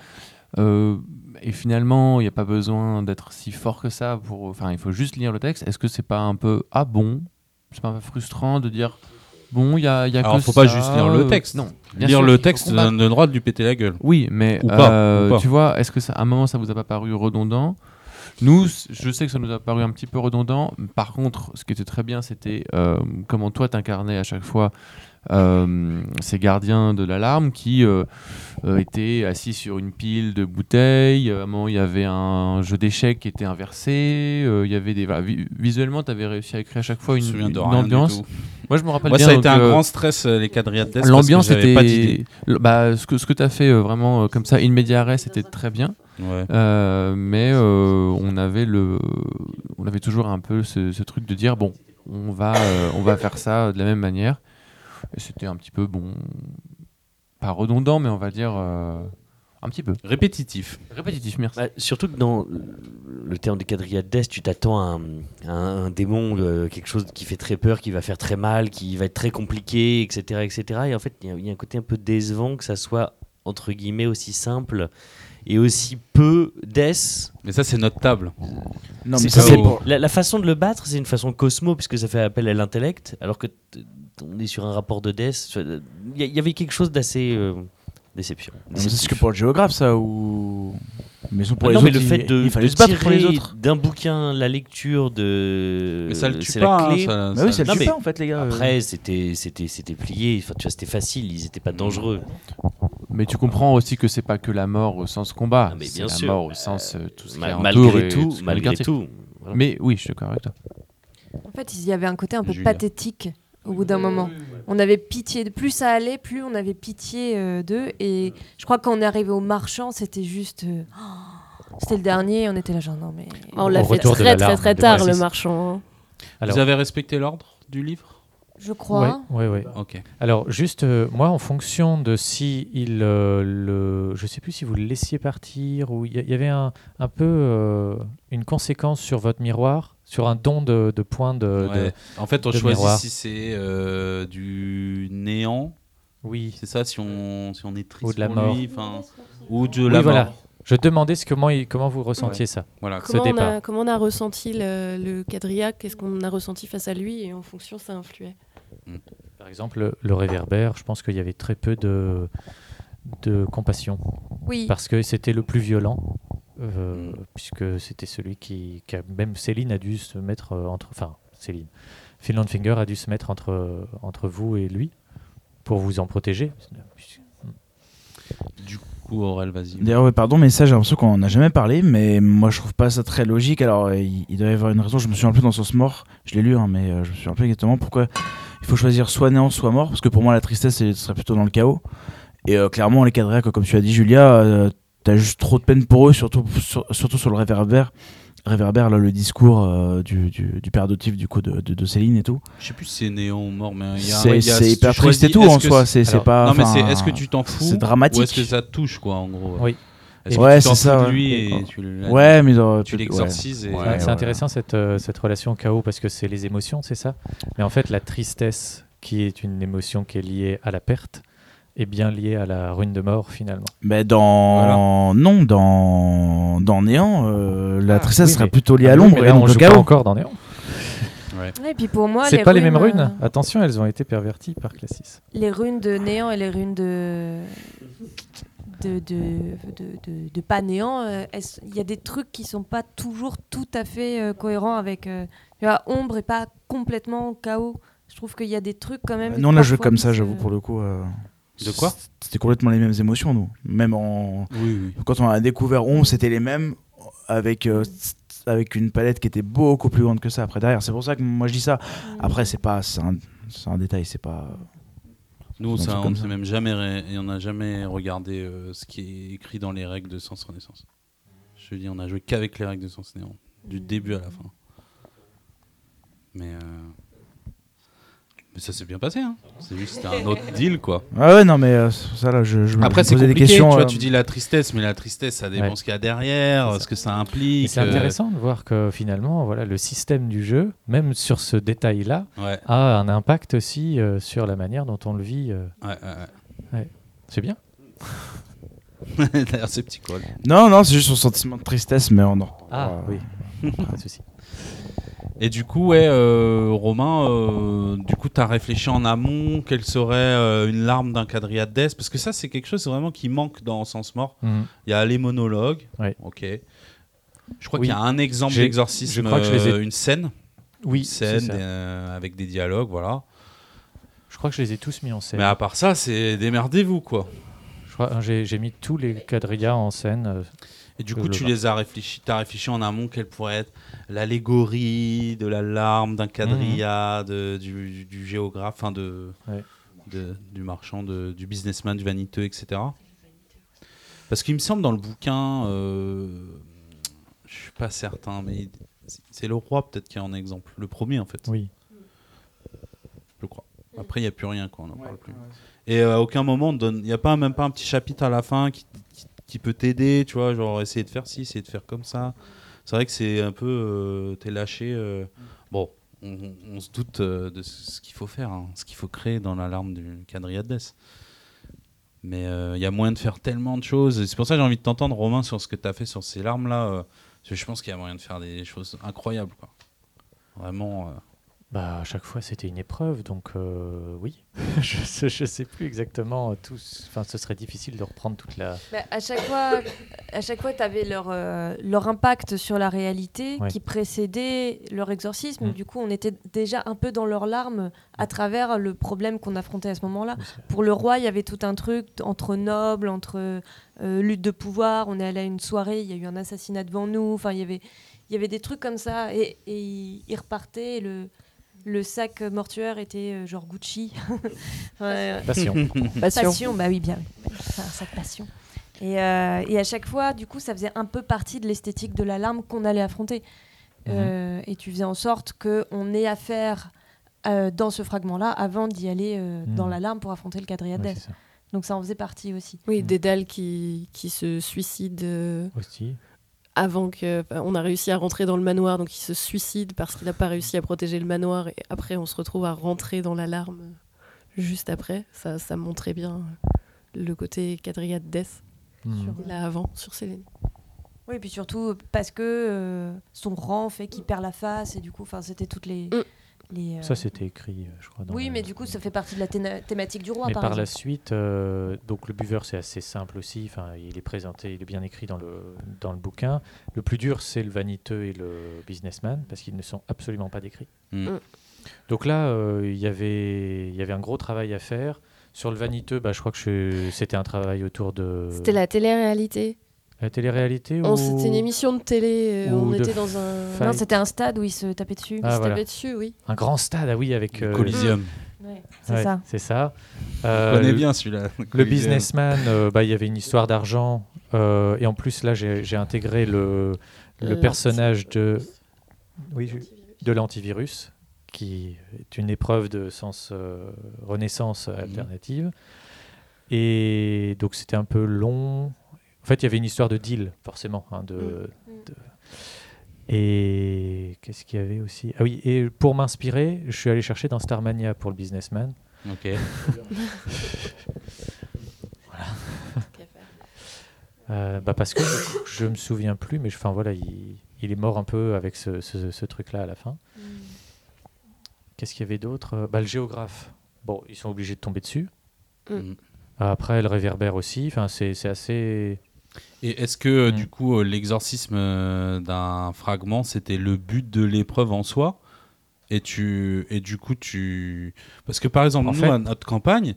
euh, et finalement il n'y a pas besoin d'être si fort que ça pour. Enfin, il faut juste lire le texte. Est-ce que c'est pas un peu. Ah bon c'est pas un peu frustrant de dire bon il y a, y a Alors, que faut pas juste lire le texte. non bien Lire sûr, le texte donne le droit de lui péter la gueule. oui mais Ou pas, euh, ou pas. tu vois est-ce que ça, à un moment ça vous a pas paru redondant? Nous je sais que ça nous a paru un petit peu redondant par contre ce qui était très bien c'était euh, comment toi t'incarnais à chaque fois ces gardiens de l'alarme qui euh, euh, étaient assis sur une pile de bouteilles. À un moment, il y avait un jeu d'échecs qui était inversé. euh, il y avait des voilà, visuellement, tu avais réussi à créer à chaque fois une, ambiance. Moi, je me rappelle Moi, bien. ça a donc, été un euh, grand stress, euh, les quadrillettes d'Est. L'ambiance pas était. le- Bah, ce que, ce que tu as fait euh, vraiment euh, comme ça, in media res, c'était très bien. Ouais. Euh, mais euh, on, avait le, on avait toujours un peu ce, ce truc de dire bon, on va, euh, on va faire ça de la même manière. Et c'était un petit peu, bon, pas redondant, mais on va dire euh, un petit peu. Répétitif. Répétitif, merci. Bah, surtout que dans le terme de quadrillade d'Est, tu t'attends à, un- à un, démon, euh, quelque chose qui fait très peur, qui va faire très mal, qui va être très compliqué, etc. etc. Et en fait, il y, a- il y a un côté un peu décevant que ça soit, entre guillemets, aussi simple et aussi peu d'Est. Mais ça, c'est notre table. Non, C'est- mais ça, c'est La, la façon de le battre, c'est une façon cosmo, puisque ça fait appel à l'intellect, alors que t- on est sur un rapport de Death. Il y, avait quelque chose d'assez euh, déception. C'est que pour le géographe, ça, ou. Mais pour Ah les non, autres, mais le il- fait de, il fallait de se battre pour les tirer autres. d'un bouquin la lecture de. Mais ça le tue c'est pas. la hein, clé. ça- Bah oui, ça- ça le tue pas en fait, les gars. Après, c'était c'était c'était plié. Enfin, tu vois, c'était facile. Ils étaient pas dangereux. Mais tu comprends aussi que c'est pas que la mort au sens combat. Ah, mais bien la sûr. mort au sens euh, tout ce qui Ma- malgré et tout, ce le malgré tout. Voilà. Mais oui, je suis d'accord avec toi. En fait, il y avait un côté un peu Julia. pathétique au bout d'un moment. On avait pitié. de- Plus ça allait, plus on avait pitié euh, d'eux. Et je crois qu'on est arrivé au marchand, c'était juste. euh, oh, c'était le dernier, on était là genre non mais. On l'a fait très très très tard, le marchand. hein. Alors- Vous avez respecté l'ordre du livre? Je crois. Ouais. Ok. Alors, juste, euh, moi, en fonction de si il euh, le. Je sais plus si vous le laissiez partir ou il y, avait un, un peu euh, une conséquence sur votre miroir, sur un don de, de points de. de- Ouais. En fait, on de choisit miroir. si c'est euh, du néant, Oui. c'est ça, si on, si on est triste Ou de la pour mort. lui, ou de Oui, la voilà. mort. Je demandais ce, comment, comment vous ressentiez ça. Voilà. Ce Comment on, départ. a, comment on a ressenti le, le quadrilla Qu'est-ce qu'on a ressenti face à lui Et en fonction, ça influait. Par exemple, le, le réverbère, je pense qu'il y avait très peu de, de compassion Oui. parce que c'était le plus violent. Euh, Mm. puisque c'était celui qui, qui a, même Céline a dû se mettre euh, entre enfin Céline Finland Finger a dû se mettre entre entre vous et lui pour vous en protéger Du coup, Aurel, vas-y. D'ailleurs, ouais, pardon, mais ça, j'ai l'impression qu'on en a jamais parlé, mais moi, je trouve pas ça très logique. Alors, euh, il, il doit y avoir une raison. Je me suis un peu dans Sens Mort. Je l'ai lu, hein, mais euh, je me suis un peu exactement pourquoi il faut choisir soit néant, soit mort, parce que pour moi, la tristesse, ce serait plutôt dans le chaos. Et euh, clairement, les quoi, comme tu as dit, Julia, euh, t'as juste trop de peine pour eux, surtout sur, surtout sur le réverbère. Réverbère, là, le discours euh, du, du, du père adoptif du coup de, de, de Céline et tout. Je sais plus si c'est néant ou mort, mais il y a, C'est a- c'est si hyper triste et tout en soi. c'est- pas. Non, mais c'est est-ce que tu t'en fous C'est dramatique. Ou est-ce que ça te touche, quoi, en gros? Oui. Est-ce Ouais, c'est ça, de lui et tu Ouais, mais euh, tu ouais. l'exorcises et- Ouais, Ouais, c'est ouais. intéressant cette, euh, cette relation au chaos parce que c'est les émotions, c'est ça? Mais en fait, la tristesse, qui est une émotion qui est liée à la perte, est bien liée à la ruine de mort finalement. Mais dans non dans dans néant, euh, la Ah, tristesse oui, serait mais- plutôt liée Ah à l'ombre et là, on donc le joue pas chaos. encore dans Néant. Ouais. Ouais, et puis pour moi, C'est pas les mêmes runes. euh, Attention, elles ont été perverties par Classis. les runes de néant et les runes de de, de, de, de- de pas néant, euh, il y a des trucs qui sont pas toujours tout à fait euh, cohérents avec euh, tu vois, ombre et pas complètement chaos. Je trouve qu'il y a des trucs quand même. Nous on a joué parfois comme ça, j'avoue pour le coup. De quoi C'était complètement les mêmes émotions nous. Même en Oui, oui. quand on a découvert Ombre, c'était les mêmes avec euh, avec une palette qui était beaucoup plus grande que ça après derrière. C'est pour ça que moi je dis ça. Après c'est pas c'est un, détail, c'est pas Nous, ça, on ne même jamais, ré- et on n'a jamais regardé euh, ce qui est écrit dans les règles de Sens Renaissance. Je te dis, on a joué qu'avec les règles de Sens Néant, du début à la fin. Mais, euh, mais ça s'est bien passé. Hein. C'est juste un autre deal, quoi. Ah ouais non mais euh, ça là je, je me Après, c'est me posais compliqué. des questions. tu vois, euh, tu dis la tristesse, mais la tristesse, ça dépend Ouais. ce qu'il y a derrière, C'est ça. ce que ça Et implique. c'est euh, intéressant de voir que finalement, voilà, le système du jeu, même sur ce détail-là, Ouais, a un impact aussi euh, sur la manière dont on le vit. euh. ouais, ouais, C'est bien. ouais. D'ailleurs, c'est petit quoi. Non non, c'est juste son sentiment de tristesse mais on en Ah euh, oui, pas de souci. Et du coup, ouais, euh, Romain, euh, du coup, tu as réfléchi en amont quelle serait euh, une larme d'un quadrillade d'Est? Parce que ça, c'est quelque chose vraiment qui manque dans Sens Mort. Mhm. Il y a les monologues. Ok. Je crois Oui. qu'il y a un exemple d'exorcisme, je crois que je les ai- une scène, Oui, une scène ça. avec des dialogues, voilà. Je crois que je les ai tous mis en scène. Mais à part ça, c'est démerdez-vous, quoi. Hein, j'ai j'ai mis tous les quadrillas en scène. Et du coup, tu les as réfléchi, as réfléchi en amont quelle pourrait être l'allégorie de la larme d'un quadrilla, de- du, du géographe, enfin de. Ouais. de- du marchand, de- du businessman, du vaniteux, etc. Parce qu'il me semble dans le bouquin, euh, je suis pas certain, mais c'est le roi peut-être qui est en exemple, le premier en fait, oui. je crois. Après, il n'y a plus rien, quoi, on n'en parle plus. Et euh, à aucun moment, il n'y a pas même pas un petit chapitre à la fin qui, qui- qui peut t'aider, tu vois, genre essayer de faire ci, essayer de faire comme ça. C'est vrai que c'est un peu, euh, t'es lâché. euh, bon, on, se doute euh, de ce qu'il faut faire, hein, ce qu'il faut créer dans l'alarme du quadrillade d'Est. Mais il y a moyen de faire tellement de choses. C'est pour ça que j'ai envie de t'entendre, Romain, sur ce que tu as fait sur ces larmes-là. parce je pense qu'il y a moyen de faire des choses incroyables. Quoi. Vraiment. Bah, à chaque fois, c'était une épreuve, donc euh, oui. je, je sais plus exactement tous. Enfin, ce serait difficile de reprendre toute la. Bah, à chaque fois, à chaque fois, tu avais leur, euh, leur impact sur la réalité Ouais. qui précédait leur exorcisme. Mm. Du coup, on était déjà un peu dans leurs larmes à travers le problème qu'on affrontait à ce moment-là. Oui, Pour le roi, il y avait tout un truc entre nobles, entre euh, lutte de pouvoir. On est allé à une soirée, il y a eu un assassinat devant nous. Enfin, il y avait, il y avait des trucs comme ça. Et, et il il repartait. Et le, le sac mortuaire était euh, genre Gucci. Ouais, Passion. Passion. bah oui, bien. un sac passion. Et, euh, et à chaque fois, du coup, ça faisait un peu partie de l'esthétique de l'alarme qu'on allait affronter. Euh, et tu faisais en sorte qu'on ait affaire euh, dans ce fragment-là avant d'y aller euh, Mhm. dans l'alarme pour affronter le quadrillade Ouais. Donc ça en faisait partie aussi. Oui, Mm. Dédale qui, qui se suicide euh, Aussi. Avant que. on a réussi à rentrer dans le manoir, donc il se suicide parce qu'il n'a pas réussi à protéger le manoir. Et après, on se retrouve à rentrer dans l'alarme juste après. Ça, ça montrait bien le côté quadrillade death, Mhm. là avant, sur Céline. Oui, et puis surtout parce que euh, son rang fait qu'il perd la face et du coup, enfin, c'était toutes les. Mm. Les, euh, Ça, c'était écrit, euh, je crois. dans Oui, le- mais du coup, ça fait partie de la thématique du roi, Mais par, par, la suite, euh, donc le buveur c'est assez simple aussi. Enfin, il est présenté, il est bien écrit dans le dans le bouquin. Le plus dur c'est le vaniteux et le businessman parce qu'ils ne sont absolument pas décrits. Mm. Mm. Donc là, euh, il y avait il y avait un gros travail à faire. Sur le vaniteux, bah, je crois que c'était un travail autour de C'était la télé-réalité. La télé-réalité ou C'était une émission de télé. euh, ou on de était dans un. Non, c'était un stade où il se tapait dessus. Ah, se voilà. tapait dessus, oui. un grand stade, ah oui, avec euh, Coliseum. C'est Ouais, ça. C'est ça. Je Euh, connais bien celui-là. Le businessman, euh, bah, il y avait une histoire d'argent. euh, et en plus, là, j'ai intégré le, personnage de, oui, de l'antivirus, qui est une épreuve de sens euh, renaissance alternative. Et donc, c'était un peu long. En fait, il y avait une histoire de deal, forcément. hein, de, Mm. de- Et qu'est-ce qu'il y avait aussi? Ah oui, et pour m'inspirer, je suis allé chercher dans Starmania pour le businessman. Ok. Euh, bah parce que je, je me souviens plus, mais je- enfin voilà, il, il est mort un peu avec ce, ce- ce truc-là à la fin. Qu'est-ce qu'il y avait d'autre? Bah, Le géographe. Bon, ils sont obligés de tomber dessus. Mm. Après, le réverbère aussi. Enfin, c'est assez. Et est-ce que euh, Mm. du coup euh, l'exorcisme euh, d'un fragment c'était le but de l'épreuve en soi? Et tu et du coup tu parce que par exemple En nous fait- à notre campagne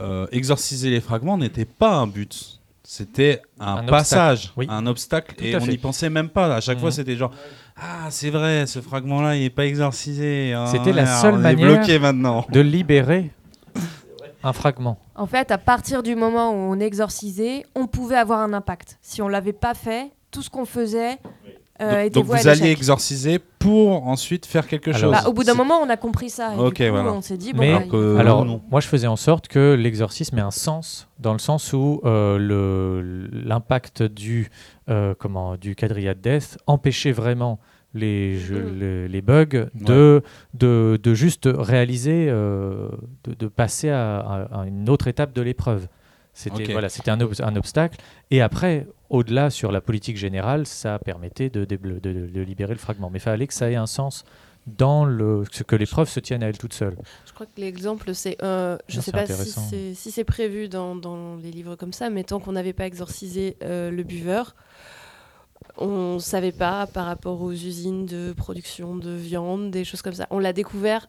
euh, exorciser les fragments n'était pas un but c'était un, Un passage oui. un obstacle Tout et on n'y pensait même pas à chaque fois Mhm. c'était genre ah c'est vrai ce fragment là il est pas exorcisé Ah, C'était la seule manière- bloqué maintenant De libérer un fragment. En fait, à partir du moment où on exorcisait, on pouvait avoir un impact. Si on l'avait pas fait, tout ce qu'on faisait euh, donc, était donc vous alliez exorciser pour ensuite faire quelque Alors, chose Bah, au bout d'un moment, on a compris ça. Et Ok, du coup, voilà. on s'est dit, bon, Mais- bah, Euh, Alors, non. moi, je faisais en sorte que l'exorcisme ait un sens, dans le sens où euh, l'impact du, euh, comment, du quadrillade death empêchait vraiment les, jeux- Mhm. les, les bugs de, de, de juste réaliser, euh, de, de passer à, à- à une autre étape de l'épreuve. C'était voilà, c'était un, ob- un obstacle. Et après, au-delà sur la politique générale, ça permettait de, de- de libérer le fragment. Mais il fallait que ça ait un sens dans le, ce que l'épreuve se tienne à elle toute seule. Je crois que l'exemple, c'est. euh, je Ah, sais pas si intéressant. c'est si c'est prévu dans, dans les livres comme ça, mais tant qu'on n'avait pas exorcisé euh, le buveur, on savait pas par rapport aux usines de production de viande, des choses comme ça. On l'a découvert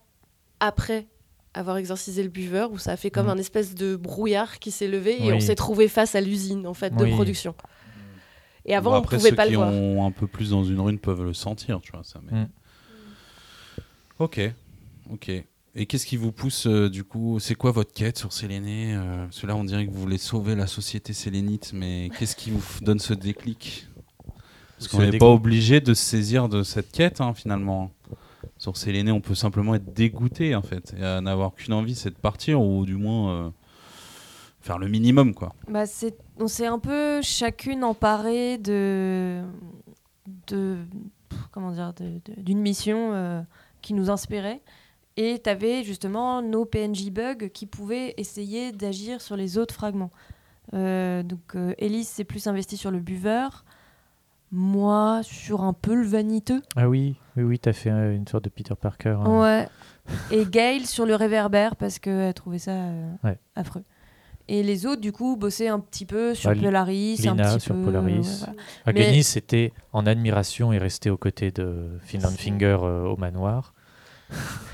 après avoir exorcisé le buveur, où ça a fait comme Mhm. un espèce de brouillard qui s'est levé et on s'est trouvé face à l'usine en fait de Oui. production. Et avant, Bon, on après, pouvait ceux pas qui le voir. ont un peu plus dans une rune peuvent le sentir, tu vois. Ça, mais... Mm. Ok, ok. Et qu'est-ce qui vous pousse, euh, du coup C'est quoi votre quête sur Séléné euh, Parce que là, on dirait que vous voulez sauver la société sélénite, mais qu'est-ce qui vous donne ce déclic? Parce Ce qu'on n'est pas obligé de se saisir de cette quête, hein, finalement. Sur Séléné, on peut simplement être dégoûté, en fait, et euh, n'avoir qu'une envie, c'est de partir, ou du moins euh, faire le minimum, quoi. Bah, c'est- on s'est un peu chacune emparée de, de comment dire, de- de- d'une mission euh, qui nous inspirait. Et tu avais justement nos PNJ bugs qui pouvaient essayer d'agir sur les autres fragments. Euh, donc euh, Elise s'est plus investie sur le buveur, moi sur un peu le vaniteux. Ah oui, oui, oui, t'as fait euh, une sorte de Peter Parker. hein. Ouais. Et Gail sur le réverbère parce qu'elle trouvait ça euh, Ouais. affreux. Et les autres, du coup, bossaient un petit peu sur Bah, un Lina petit sur peu. Polaris. ouais, voilà. Aganis était en admiration et restait aux côtés de Finland Finger euh, au manoir.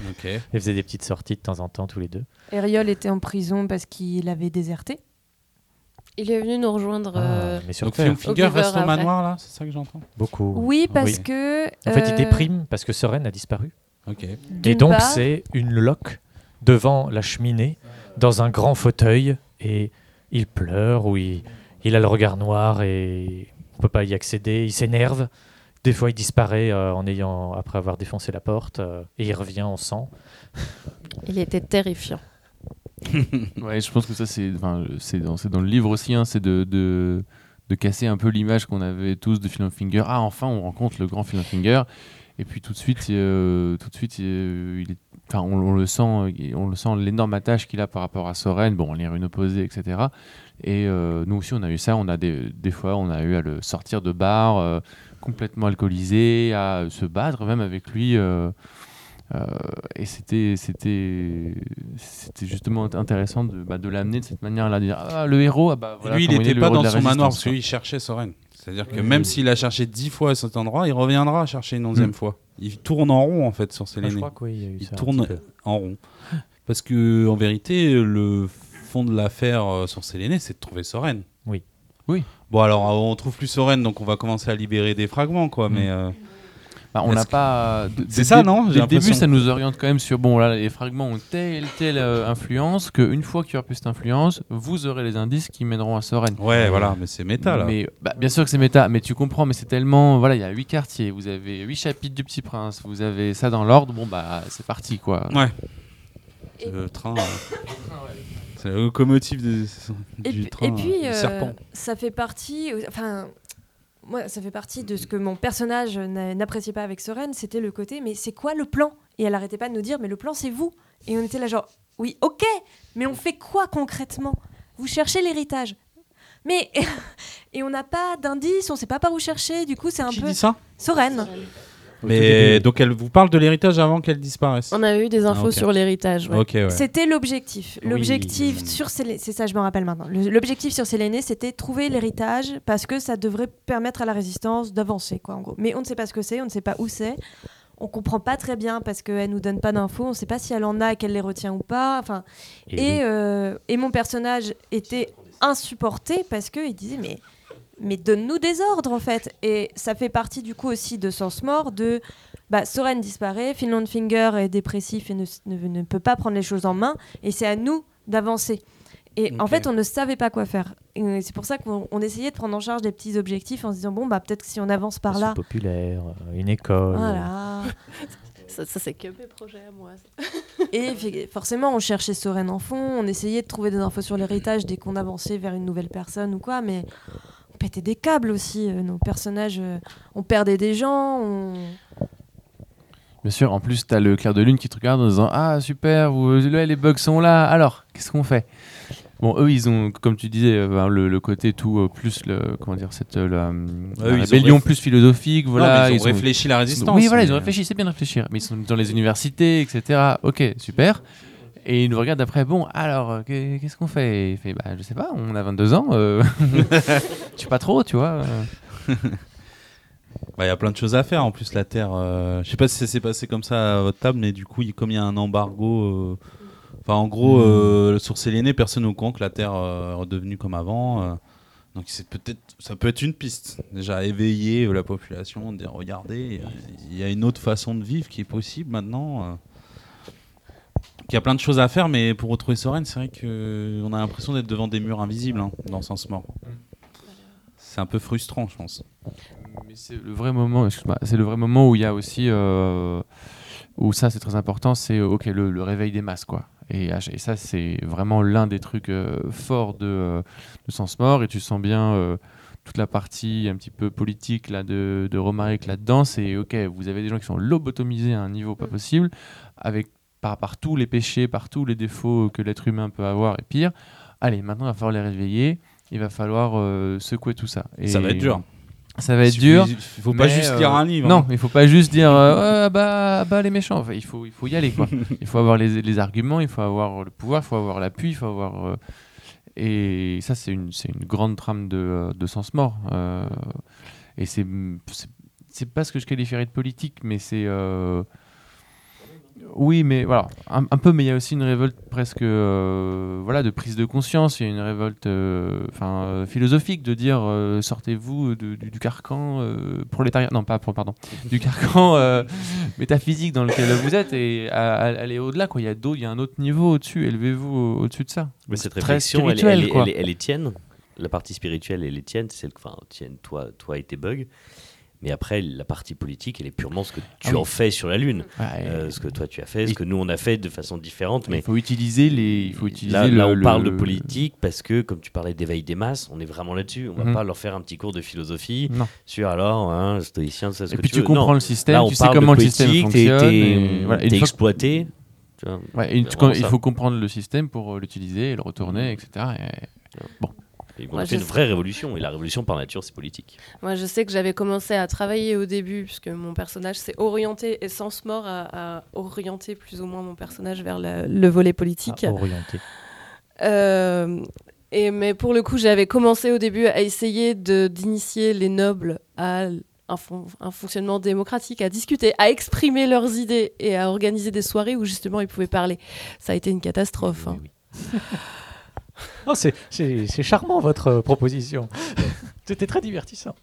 Ok. Ils faisaient des petites sorties de temps en temps tous les deux. Eriol était en prison parce qu'il avait déserté. Il est venu nous rejoindre. euh, Ah, mais sur Donc, Finger reste au manoir, là C'est ça que j'entends beaucoup. Oui, parce Oui. que. En fait, il euh, déprime parce que Soren a disparu. Ok. Et donc, part- c'est une loque devant la cheminée, dans un grand fauteuil, et il pleure, ou il, il a le regard noir et on peut pas y accéder. Il s'énerve. Des fois, il disparaît euh, en ayant, après avoir défoncé la porte, euh, et il revient en sang. Il était terrifiant. Ouais, je pense que ça, c'est dans, dans le livre aussi, hein, c'est de, de, casser un peu l'image qu'on avait tous de Philip Finger. Ah, enfin, on rencontre le grand Philip Finger. Et puis tout de suite, euh, tout de suite euh, est, on, on le sent, on le sent l'énorme attache qu'il a par rapport à Soren. Bon, les runes opposées, etc. Et euh, nous aussi, on a eu ça. On a des, des fois, on a eu à le sortir de bar, euh, complètement alcoolisé, à se battre même avec lui. Euh, et c'était, c'était, c'était justement intéressant de, bah, de l'amener de cette manière-là, de dire ah, le héros, ah bah, voilà lui, il n'était pas dans son manoir parce qu'il cherchait Soren. C'est-à-dire que Oui, même oui. s'il a cherché dix fois à cet endroit, il reviendra chercher une onzième Mm. fois. Il tourne en rond en fait sur Ah, je Séléné. crois qu'il y a eu Il ça un tourne en rond. Parce que en vérité, le fond de l'affaire euh, sur Séléné, c'est de trouver Soren. Oui. Oui. Bon alors, euh, on trouve plus Soren, donc on va commencer à libérer des fragments, quoi. Mm. Mais, euh, Bah, on n'a pas. de- C'est ça, non Dès le début, ça nous oriente quand même sur bon, là, les fragments ont telle telle euh, influence qu'une fois qu'il y aura plus cette influence, vous aurez les indices qui mèneront à Soren. Ouais, voilà, mais c'est méta là. Mais bah, bien sûr que c'est méta, mais tu comprends, mais c'est tellement voilà, il y a huit quartiers, vous avez huit chapitres du Petit Prince, vous avez ça dans l'ordre, bon bah c'est parti quoi. Ouais. Et- Le train. euh, C'est la locomotive de- Et, du puis- train. et puis, euh, serpent. ça fait partie. Enfin, moi, ça fait partie de ce que mon personnage n'a- n'appréciait pas avec Soren, c'était le côté. Mais c'est quoi le plan? Et elle arrêtait pas de nous dire, mais le plan, c'est vous. Et on était là, genre, oui, ok, mais on fait quoi concrètement? Vous cherchez l'héritage. Mais et on n'a pas d'indice, on sait pas par où chercher. Du coup, c'est un Qui peu dit ça? Soren. Mais donc elle vous parle de l'héritage avant qu'elle disparaisse. On a eu des infos Ah, sur l'héritage. ouais. Ok, ouais. C'était l'objectif. Oui. L'objectif sur c'est ça, je me rappelle maintenant. L'objectif sur Séléné, c'était trouver l'héritage parce que ça devrait permettre à la résistance d'avancer, quoi, en gros. Mais on ne sait pas ce que c'est, on ne sait pas où c'est. On comprend pas très bien parce qu'elle nous donne pas d'infos. On ne sait pas si elle en a, qu'elle les retient ou pas. Enfin, Et et, oui. euh, et mon personnage était insupporté parce qu'il disait mais mais donne-nous des ordres en fait. Et ça fait partie du coup aussi de Sens Mort de bah, Soren disparaît Finland Finger est dépressif et ne, ne- ne peut pas prendre les choses en main et c'est à nous d'avancer. Et en fait on ne savait pas quoi faire. C'est pour ça qu'on on essayait de prendre en charge des petits objectifs en se disant bon bah peut-être que si on avance par là populaire, euh, une école. voilà. Ça, ça, c'est que mes projets à moi. Et forcément, on cherchait Soren en fond, on essayait de trouver des infos sur l'héritage dès qu'on avançait vers une nouvelle personne ou quoi, mais on pétait des câbles aussi. euh, nos personnages, euh, on perdait des gens. on- Bien sûr, en plus t'as le clair de lune qui te regarde en disant ah super, vous, là, les bugs sont là, alors qu'est-ce qu'on fait? Bon, eux, ils ont, comme tu disais, euh, ben, le, le côté tout euh, plus le, comment dire, cette euh, la, plus philosophique, voilà. Non, ils ont ont- réfléchi la résistance. Oui, voilà, ils ont réfléchi, c'est bien de réfléchir. Mais ils sont dans les universités, etc. Ok, super. Et ils nous regardent après, bon, alors, euh, qu'est- qu'est-ce qu'on fait? Il fait, bah, je sais pas, on a 22 ans. euh, Je sais pas trop, tu vois. Bah, Il y a plein de choses à faire. En plus, la Terre. euh, Je sais pas si ça s'est passé comme ça à votre table, mais du coup, il- comme il y a un embargo. euh, Enfin, en gros, euh, sur Séléné, personne n'est au courant que la Terre euh, est redevenue comme avant. euh. Donc, c'est peut-être, ça peut être une piste. Déjà, éveiller la population, dire regardez, il y a une autre façon de vivre qui est possible maintenant. Euh. Donc, Il y a plein de choses à faire, mais pour retrouver Soren, c'est vrai qu'on a l'impression d'être devant des murs invisibles hein, dans Sens Mort. C'est un peu frustrant, je pense. Mais c'est le vrai moment, excuse-moi, c'est le vrai moment où il y a aussi, euh, où ça c'est très important, c'est ok le, le réveil des masses quoi. Et, et ça c'est vraiment l'un des trucs euh, forts de, euh, de Sens Mort et tu sens bien euh, toute la partie un petit peu politique là de, de Romaric là-dedans. C'est ok, vous avez des gens qui sont lobotomisés à un niveau pas possible, avec par, par tous les péchés, par tous les défauts que l'être humain peut avoir et pire. Allez, maintenant il va falloir les réveiller. Il va falloir euh, secouer tout ça. Et Ça va être dur. Ça va être dur. Il faut pas juste euh, lire un livre. Non, hein. il faut pas juste dire euh, Ouais, bah, bah les méchants. Enfin, il faut il faut y aller quoi. il faut avoir les, les arguments, il faut avoir le pouvoir, il faut avoir l'appui, il faut avoir euh, et ça c'est une c'est une grande trame de, de sens mort. et c'est c'est- pas ce que je qualifierais de politique, mais c'est oui, mais voilà, un, un peu, mais il y a aussi une révolte presque, euh, voilà, de prise de conscience. Il y a une révolte, euh, enfin, euh, philosophique de dire, euh, sortez-vous du, du carcan prolétariat, non pas, pardon, du carcan métaphysique dans lequel vous êtes et aller au-delà. Il y a il y a un autre niveau au-dessus. Élevez-vous au- au-dessus de ça. Mais C'est cette très réflexion, elle, elle elle est- elle est tienne. La partie spirituelle, elle est tienne. C'est celle, enfin, tienne, toi, toi et tes bugs. Mais après, la partie politique, elle est purement ce que tu Ah oui. en fais sur la Lune. Ouais, Euh, ce que toi tu as fait, ce que nous on a fait de façon différente. il Mais faut utiliser les, il faut utiliser là, le- là, on le- parle de politique parce que, comme tu parlais d'éveil des masses, on est vraiment là-dessus. On va Mhm. pas leur faire un petit cours de philosophie Non. sur alors, hein, stoïcien, c'est ce Et que puis tu comprends Non. le système, Là, on tu sais parle de comment le système fonctionne. et voilà. Et que- exploité. tu vois. Ouais, et il ça. faut comprendre le système pour euh, l'utiliser et le retourner, etc. Et- Et on Moi, a fait une sais- vraie révolution. Et la révolution par nature, c'est politique. Moi, je sais que j'avais commencé à travailler au début, puisque mon personnage s'est orienté, et Sens Mort a, a orienté plus ou moins mon personnage vers le, le volet politique. Ah, orienté. Euh, et, mais pour le coup, j'avais commencé au début à essayer d'initier les nobles à un, fon- un fonctionnement démocratique, à discuter, à exprimer leurs idées et à organiser des soirées où justement ils pouvaient parler. Ça a été une catastrophe. hein. Oui, oui. Oh, c'est- c'est c'est charmant votre euh, proposition. C'était très divertissant.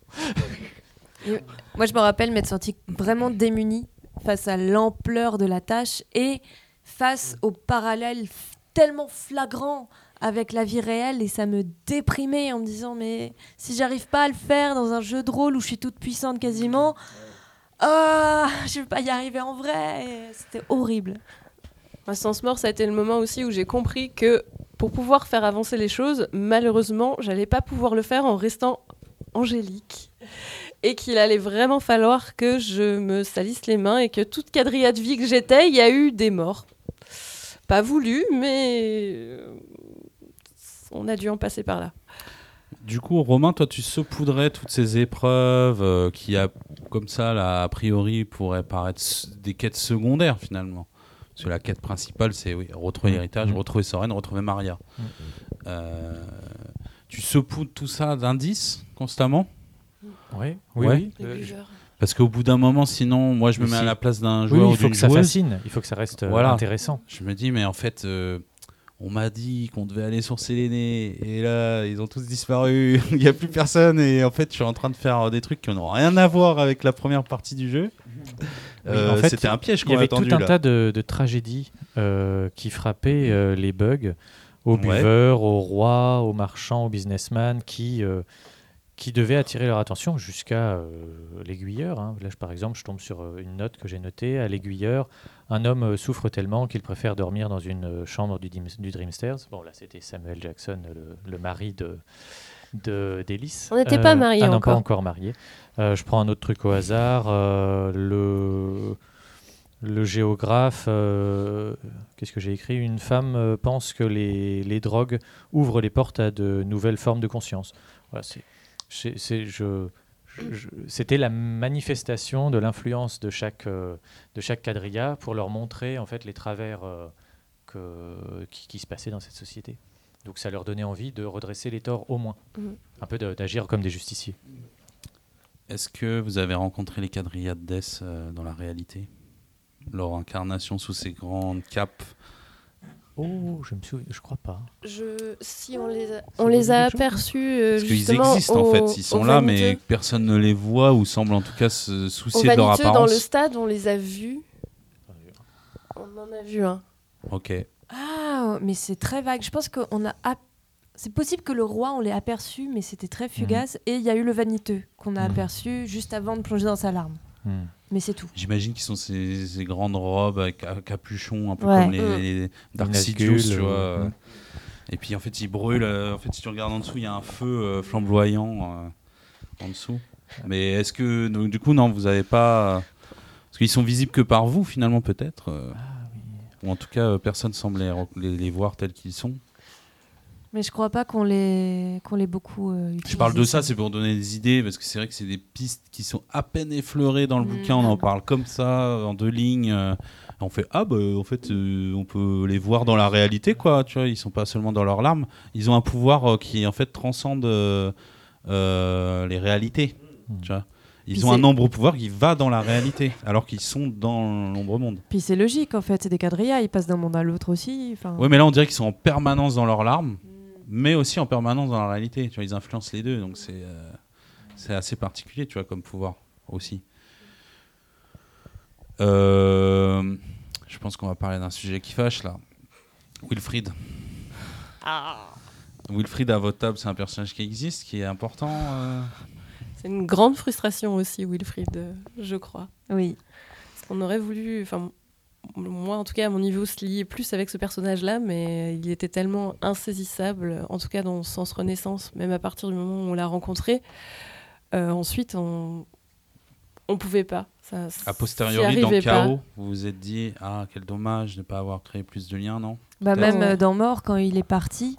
Moi, je me rappelle m'être sentie vraiment démunie face à l'ampleur de la tâche et face au parallèle tellement flagrant avec la vie réelle et ça me déprimait en me disant mais si j'arrive pas à le faire dans un jeu de rôle où je suis toute puissante quasiment ah je vais pas y arriver en vrai Et c'était horrible Moi, Sens Mort, ça a été le moment aussi où j'ai compris que pour pouvoir faire avancer les choses, malheureusement, j'allais pas pouvoir le faire en restant angélique. Et qu'il allait vraiment falloir que je me salisse les mains et que toute quadrilla de vie que j'étais, il y a eu des morts. Pas voulu, mais euh, on a dû en passer par là. Du coup, Romain, toi, tu saupoudrais toutes ces épreuves euh, qui, a, comme ça, a priori, pourraient paraître des quêtes secondaires, finalement. Parce que la quête principale, c'est oui, retrouver l'héritage, Mhm. retrouver Soren, retrouver Maria. Mhm. Euh, tu saupoudres tout ça d'indices constamment? Oui, oui, Ouais. oui. Le Euh. Parce qu'au bout d'un moment, sinon, moi, je me mets à la place d'un joueur oui, ou il faut que ça joueuse. fascine, il faut que ça reste euh, Voilà. intéressant. Je me dis, mais en fait, euh, on m'a dit qu'on devait aller sur Séléné, et là, ils ont tous disparu, il n'y a plus personne, et en fait, je suis en train de faire des trucs qui n'ont rien à voir avec la première partie du jeu. Euh, en fait, C'était un piège Il qu'on y a avait attendu tout un là. tas de, de tragédies euh, qui frappaient euh, les bugs, aux Ouais. buveurs, aux rois, aux marchands, aux businessmen, qui, euh, qui devaient attirer leur attention jusqu'à euh, l'aiguilleur. hein. Là, je- par exemple, je tombe sur une note que j'ai notée à l'aiguilleur. Un homme souffre tellement qu'il préfère dormir dans une chambre du, du Dreamsters. Bon, là, c'était Samuel Jackson, le, le mari de- d'Hélice. On n'était pas mariés ah non, encore. pas encore mariés. Euh, je prends un autre truc au hasard. euh, le le géographe, euh, qu'est-ce que j'ai écrit? Une femme euh, pense que les, les drogues ouvrent les portes à de nouvelles formes de conscience. Voilà, c'est, c'est- c'est- je, je- je- c'était la manifestation de l'influence de chaque, euh, de chaque quadrilla pour leur montrer en fait les travers euh, que, qui, qui se passaient dans cette société. Donc ça leur donnait envie de redresser les torts au moins, Mhm. un peu de- d'agir comme des justiciers. Est-ce que vous avez rencontré les quadrillas de Death euh, dans la réalité? Leur incarnation sous ces grandes capes? Oh, je me souviens, je crois pas. Je, si on les a, on les a aperçus euh, Parce qu'ils justement existent en fait, ils sont là, mais personne ne les voit ou semble en tout cas se Au soucier de leur vaniteux, dans apparence. le stade, on les a vus. On en a vu un. Ok. Ah mais c'est très vague je pense qu'on a ap- c'est possible que le roi on l'ait aperçu mais c'était très fugace et il y a eu le vaniteux qu'on a Mhm. aperçu juste avant de plonger dans sa larme Hmm. mais c'est tout J'imagine qu'ils sont ces, ces grandes robes avec un capuchon, un peu Ouais. comme les, Mm. les Dark Sidious, tu vois. euh. Et puis en fait, ils brûlent. euh, en fait, si tu regardes en dessous, il y a un feu euh, flamboyant euh, en dessous. Mais est-ce que, donc, du coup, non, vous n'avez pas. Parce qu'ils sont visibles que par vous, finalement, peut-être. euh, Ou en tout cas, euh, personne semble les, les- les voir tels qu'ils sont. mais je crois pas qu'on les qu'on les beaucoup euh, Je parle de ça, c'est pour donner des idées, parce que c'est vrai que c'est des pistes qui sont à peine effleurées dans le Mm. bouquin. On en parle comme ça, en deux lignes. euh, on fait ah bah en fait euh, on peut les voir dans la réalité quoi. Tu vois, ils sont pas seulement dans leurs larmes. Ils ont un pouvoir euh, qui en fait transcende euh, euh, les réalités. Mm. Tu vois. Ils Puis ont un nombre pouvoir qui va dans la réalité, alors qu'ils sont dans l'ombre monde. Puis c'est logique en fait, c'est des quadrillas, ils passent d'un monde à l'autre aussi. Ouais, mais là on dirait qu'ils sont en permanence dans leurs larmes, mais aussi en permanence dans la réalité. Tu vois, ils influencent les deux, donc c'est euh, c'est assez particulier, tu vois, comme pouvoir aussi. Euh, je pense qu'on va parler d'un sujet qui fâche là. Wilfried. Wilfried à votre table, c'est un personnage qui existe, qui est important. euh. C'est une grande frustration aussi, Wilfried, euh, je crois. Oui. Parce qu'on aurait voulu, enfin, moi en tout cas à mon niveau, se lier plus avec ce personnage-là, mais il était tellement insaisissable, en tout cas dans le sens Renaissance, même à partir du moment où on l'a rencontré. Euh, ensuite, on on pouvait pas. Ça, A posteriori, dans. Chaos, vous vous êtes dit Ah, quel dommage de ne pas avoir créé plus de liens, non? Bah même euh, dans Mort, quand il est parti,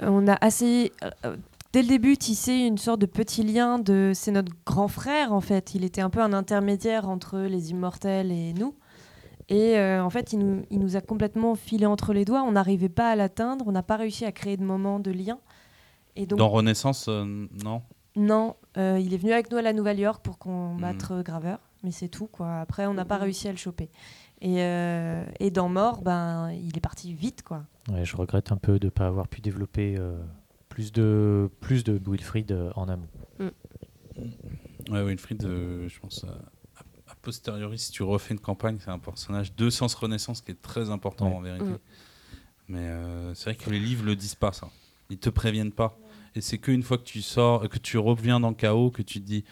on a assez, euh, dès le début, tissé une sorte de petit lien de. C'est notre grand frère en fait. Il était un peu un intermédiaire entre les immortels et nous. Et euh, en fait, il nous, il nous a complètement filé entre les doigts. On n'arrivait pas à l'atteindre. On n'a pas réussi à créer de moments de lien. Et donc, Dans Renaissance, euh, non? Non, euh, il est venu avec nous à la Nouvelle-York pour qu'on batte euh, Graveur. Mais c'est tout, quoi. Après, on n'a pas Mhm. réussi à le choper. Et, euh, et dans Mort, ben, il est parti vite, quoi. Ouais, je regrette un peu de ne pas avoir pu développer euh, plus, de, plus de Wilfried euh, en amont. Ouais, Wilfried, euh, je pense, euh, a, posteriori, si tu refais une campagne, c'est un personnage de sens renaissance qui est très important Ouais. en vérité. Mm. Mais euh, c'est vrai que les livres le disent pas, ça. Ils te préviennent pas. Et c'est qu'une fois que tu sors, que tu reviens dans Chaos, que tu te dis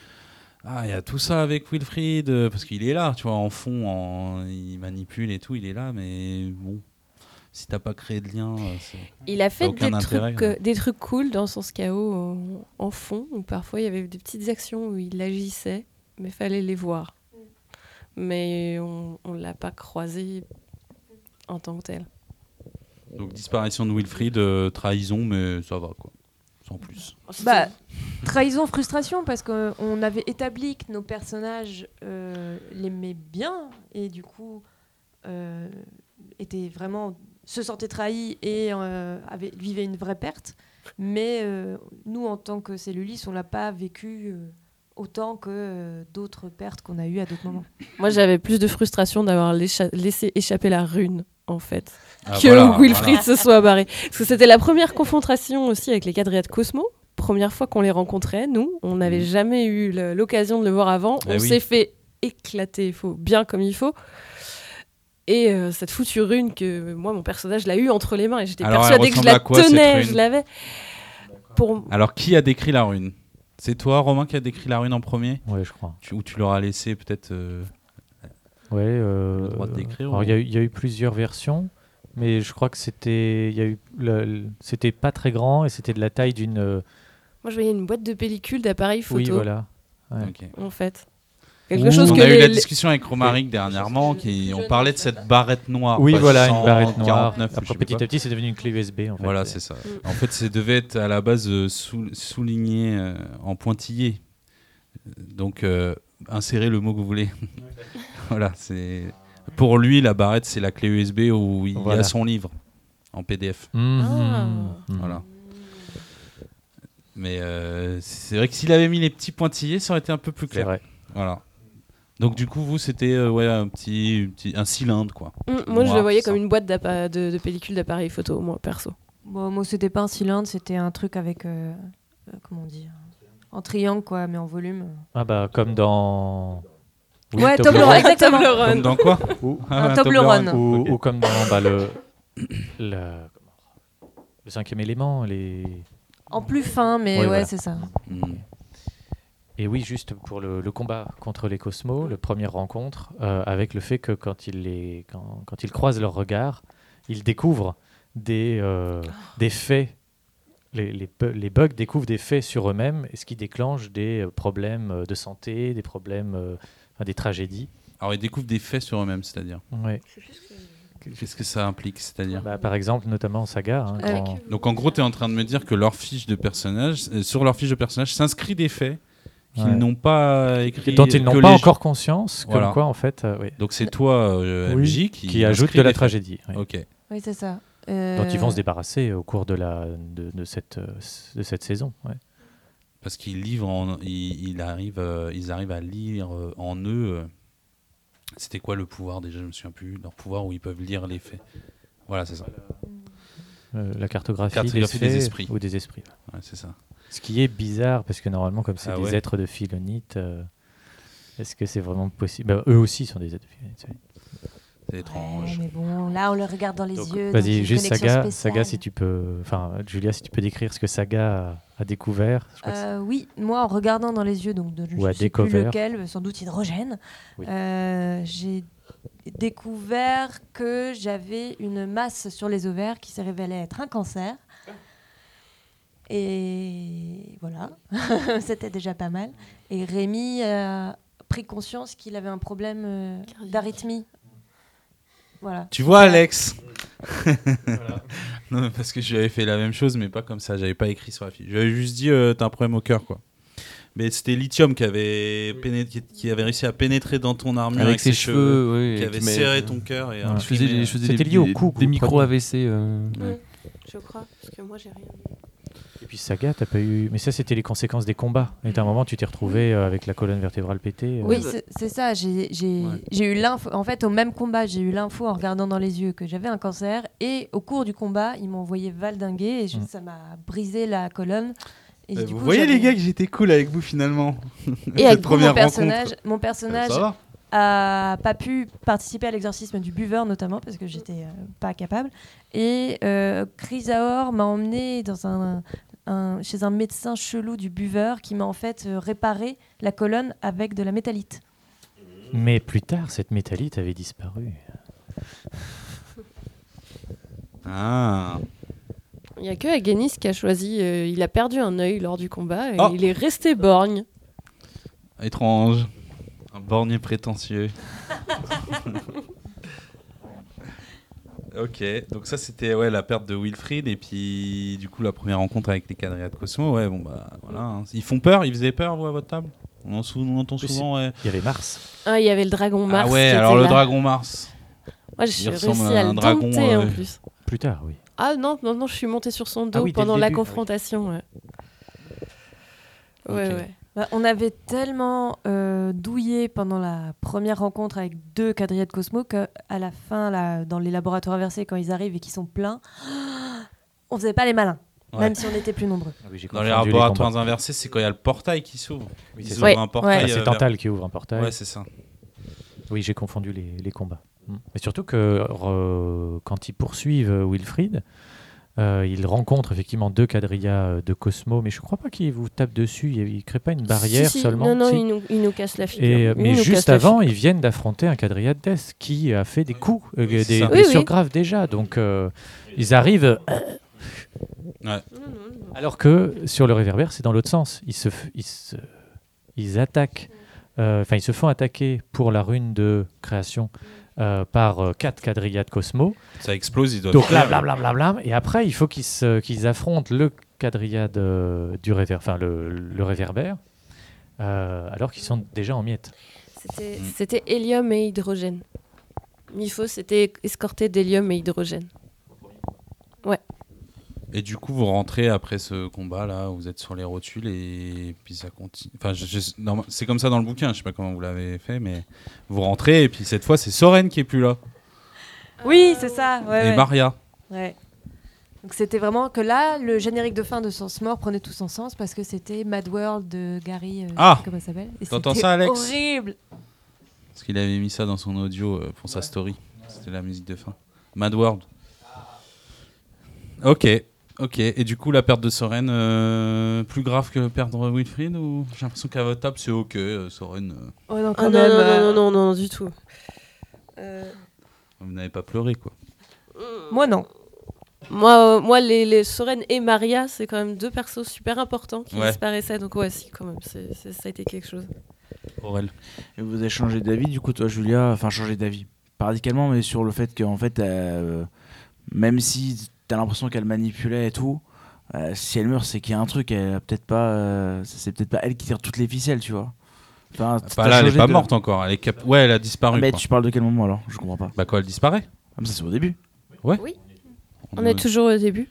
Ah, il y a tout ça avec Wilfried, parce qu'il est là, tu vois, en fond, en- il manipule et tout, il est là, mais bon, si t'as pas créé de lien, euh, c'est. Il a fait aucun des intérêt, trucs, euh, des trucs cool dans son chaos en, en fond, où parfois il y avait des petites actions où il agissait, mais fallait les voir. Mais on ne l'a pas croisé en tant que tel. Donc disparition de Wilfried, euh, trahison, mais ça va quoi, sans plus. Bah, trahison, frustration, parce qu'on avait établi que nos personnages euh, l'aimaient bien et du coup euh, étaient vraiment se sentaient trahis et euh, avaient, vivaient une vraie perte. Mais euh, nous, en tant que cellulis, on l'a pas vécu euh, autant que euh, d'autres pertes qu'on a eues à d'autres moments. Moi, j'avais plus de frustration d'avoir laissé échapper la rune, en fait, Ah, que voilà, Wilfried voilà. se soit barré. Parce que c'était la première confrontation aussi avec les quadrillettes Cosmo. Première fois qu'on les rencontrait, nous, on n'avait Mhm. jamais eu l'occasion de le voir avant. Eh on oui. s'est fait éclater, il faut bien comme il faut. Et euh, cette foutue rune que moi, mon personnage l'a eu entre les mains et j'étais persuadée que je la quoi, tenais, je l'avais. Pour... Alors qui a décrit la rune? C'est toi, Romain, qui a décrit la rune en premier? Ouais, je crois. tu, Ou tu leur as laissé peut-être. euh, Ouais, euh, Le droit de décrire, alors, ou- il y, a eu- il y a eu plusieurs versions, mais je crois que c'était, il y a eu, le- le- c'était pas très grand et c'était de la taille d'une. euh, Moi, je voyais une boîte de pellicule d'appareils photo, Oui, voilà. Ouais. ok. en fait. Quelque chose on que a eu la les- discussion avec Romaric dernièrement, qui, on parlait de cette barrette noire. Oui, voilà, une barrette noire. 149, ou je Après, sais plus petit quoi. à petit, c'est devenu une clé USB. En fait. Voilà, c'est ça. En fait, ça devait être à la base euh, sou- souligné euh, en pointillé. Donc, euh, insérez le mot que vous voulez. voilà, c'est. Pour lui, la barrette, c'est la clé USB où il y a son livre en PDF. Mhm. Ah. Mhm. Voilà. Mais euh, c'est vrai que s'il avait mis les petits pointillés, ça aurait été un peu plus C'est clair. vrai. Voilà. Donc du coup, vous, c'était euh, ouais, un petit, petit- un cylindre, quoi. Mm, moi, je le voyais ça. comme une boîte de, de pellicule d'appareils photo, moi, perso. Bon, moi, c'était pas un cylindre, c'était un truc avec. euh, euh, comment on dit En triangle, quoi, mais en volume. Ah bah comme dans. Ouais, Toblerone. Exactement. Comme dans quoi Ou, Ah, Un Toblerone. ou, ou comme dans bah, le, le, le cinquième élément. Les... En plus fin, mais Ouais, ouais, voilà. c'est ça. Hmm. Et oui, juste pour le, le combat contre les Cosmos, le première rencontre, euh, avec le fait que quand ils, les, quand, quand ils croisent leurs regards, ils découvrent des, euh, des faits. Les, les, bu- les bugs découvrent des faits sur eux-mêmes, et ce qui déclenche des euh, problèmes de santé, des problèmes, euh, enfin, des tragédies. Alors, ils découvrent des faits sur eux-mêmes, c'est-à-dire. Ouais. Qu'est-ce que ça implique, c'est-à-dire Bah, par exemple, notamment Saga. hein, quand- Donc, en gros, tu es en train de me dire que leur fiche de personnage, euh, sur leur fiche de personnage, s'inscrit des faits qu'ils Ouais. n'ont pas écrits. dont ils n'ont pas encore conscience, Voilà. comme quoi en fait, euh, oui, Donc, c'est toi, euh, Oui, MJ, qui, qui ajoute de la tragédie. oui. Ok. Oui, c'est ça. dont ils vont se débarrasser au cours de, la, de, de cette, euh, de cette saison. ouais. Parce qu'ils livrent, en- ils, ils arrivent, euh, ils arrivent à lire euh, en eux. euh, C'était quoi le pouvoir déjà Je me souviens plus. Leur pouvoir où ils peuvent lire les faits. Voilà, c'est ça. Euh, la cartographie, Cartographie des, esprits. Ou des esprits. Ouais, c'est ça. Ce qui est bizarre, parce que normalement, comme c'est Ah des ouais. êtres de philonite, euh, est-ce que c'est vraiment possible? Bah, Eux aussi sont des êtres de philonite. oui. C'est étrange. mais bon, là, on le regarde dans les Donc, yeux. Vas-y, juste Saga, spéciale. Saga, si tu peux. Enfin, Julia, si tu peux décrire ce que Saga a, a découvert. Je crois Euh, oui, moi en regardant dans les yeux, donc de, je sais plus découvert. lequel, sans doute hydrogène, Oui. euh, j'ai découvert que j'avais une masse sur les ovaires qui s'est révélée être un cancer. Et voilà, c'était déjà pas mal. Et Rémi a pris conscience qu'il avait un problème euh, d'arythmie. Voilà. Tu vois, Alex Non, parce que je lui avais fait la même chose, mais pas comme ça. J'avais pas écrit sur la fiche. J'avais juste dit, euh, t'as un problème au cœur, quoi. Mais c'était Lithium qui avait, qui- avait réussi à pénétrer dans ton armure Avec ses cheveux, ouais, qui avait qui serré ton cœur. Et Ouais. Je faisais, des- je faisais C'était des, lié au des- cou, des micros preniez. AVC. euh, ouais. Je crois, parce que moi, j'ai rien. Et puis Saga, t'as pas eu. Mais ça, c'était les conséquences des combats. Et à un moment, tu t'es retrouvé euh, avec la colonne vertébrale pétée. euh, Oui, c'est- ça. J'ai Ouais. eu l'info. En fait, au même combat, j'ai eu l'info en regardant dans les yeux que j'avais un cancer. Et au cours du combat, ils m'ont envoyé valdinguer et je- Mm. ça m'a brisé la colonne. Et Euh, du vous coup, voyez les gars que j'étais cool avec vous finalement. Et Cette avec vous, première mon personnage, rencontre. mon personnage Ça va a pas pu participer à l'exorcisme du buveur notamment parce que j'étais euh, pas capable. Et euh, Chrysaor m'a emmené dans un, un- chez un médecin chelou du buveur qui m'a en fait euh, réparé la colonne avec de la métallite. Mais plus tard, cette métallite avait disparu. Ah. Il n'y a que Agenis qui a choisi. euh, il a perdu un œil lors du combat et Oh. il est resté borgne. Étrange. Un borgné prétentieux. ok, donc ça c'était ouais, la perte de Wilfried et puis du coup la première rencontre avec les quadrillas de Cosmo. Ouais, bon bah voilà. hein. Ils font peur, ils faisaient peur vous à votre table? On en sou- on entend Oui, souvent, ouais. Il y avait Mars. Ah, il y avait le dragon Mars. ah ouais, qui alors était le là. dragon Mars. Moi, il réussi ressemble à, à un le dragon, dompter en euh, plus. Plus tard, oui. Ah non, non, non, je suis montée sur son dos oui, dès le pendant la début, ah oui. confrontation. Ouais, ouais. Ok. ouais. Bah, on avait tellement euh, douillé pendant la première rencontre avec deux quadrillas de Cosmo qu'à la fin, là, dans les laboratoires inversés, quand ils arrivent et qu'ils sont pleins, on faisait pas les malins, Ouais. même si on était plus nombreux. Ah oui, Dans les laboratoires inversés, c'est quand il y a le portail qui s'ouvre. Oui, Ils c'est ouvrent ça. un Ouais, portail. ouais. Ah, c'est euh, Tantal qui ouvre un portail. Ouais, c'est ça. Oui, j'ai confondu les, les combats. Mm. Mais surtout que euh, quand ils poursuivent euh, Wilfried, euh, ils rencontrent effectivement deux quadrillas euh, de Cosmo, mais je crois pas qu'ils vous tapent dessus. Ils ne créent pas une barrière Si, si. seulement. Non, non, Si. il nous, il nous casse la figure. Et, euh, Il mais juste avant, ils viennent d'affronter un quadrilla de Death qui a fait des coups, euh, Oui, des blessures Oui, oui. graves déjà. Donc euh, ils arrivent. Alors que sur le réverbère, c'est dans l'autre sens. Ils, se, ils, se- ils attaquent, euh, enfin ils se font attaquer pour la rune de création euh, par euh, quatre quadrillas de Cosmo. Ça explose, ils doivent. Donc là, blablabla. Et après, il faut qu'ils affrontent le quadrilla de- du réver, enfin le, le réverbère, euh, alors qu'ils sont déjà en miettes. C'était- Mm. Hélium et hydrogène. Mifo, c'était escorté d'hélium et hydrogène. Et du coup, vous rentrez après ce combat là, vous êtes sur les rotules et puis ça continue. Enfin, je- je- normal- c'est comme ça dans le bouquin, je sais pas comment vous l'avez fait, mais vous rentrez et puis cette fois c'est Soren qui est plus là Oui, c'est ça. ouais, et ouais. Maria. Ouais. Donc c'était vraiment que là, le générique de fin de Sens Mort prenait tout son sens parce que c'était Mad World de Gary. euh, Ah Comment ça s'appelle Et T'entends ça, Alex? Horrible. Parce qu'il avait mis ça dans son audio euh, pour sa story. C'était la musique de fin. Mad World. Ok, ok. Et du coup, la perte de Soren, euh, plus grave que perdre Wilfried ou j'ai l'impression qu'à votre table c'est ok, euh, Soren. euh, Oh non, Ah quand non, même, non, euh, non, non, non, du tout. Euh, vous n'avez pas pleuré quoi. Moi non. Moi, euh, moi les, les Soren et Maria, c'est quand même deux persos super importants qui Ouais. disparaissaient. Donc ouais, si, quand même, c'est- c'est- ça a été quelque chose. Aurel. Et vous avez changé d'avis, du coup, toi, Julia, enfin, changé d'avis, pas radicalement, mais sur le fait qu'en fait, euh, même si t'as l'impression qu'elle manipulait et tout, euh, si elle meurt, c'est qu'il y a un truc, elle a peut-être pas, euh, c'est peut-être pas elle qui tire toutes les ficelles, tu vois. Enfin, Pas t'as là, elle est changé pas de- morte encore. Elle est cap- Ouais, elle a Ah, disparu. mais quoi. tu parles de quel moment alors? Je comprends pas. Bah quoi, elle disparaît Ah, mais ça, c'est au début. On est toujours au début.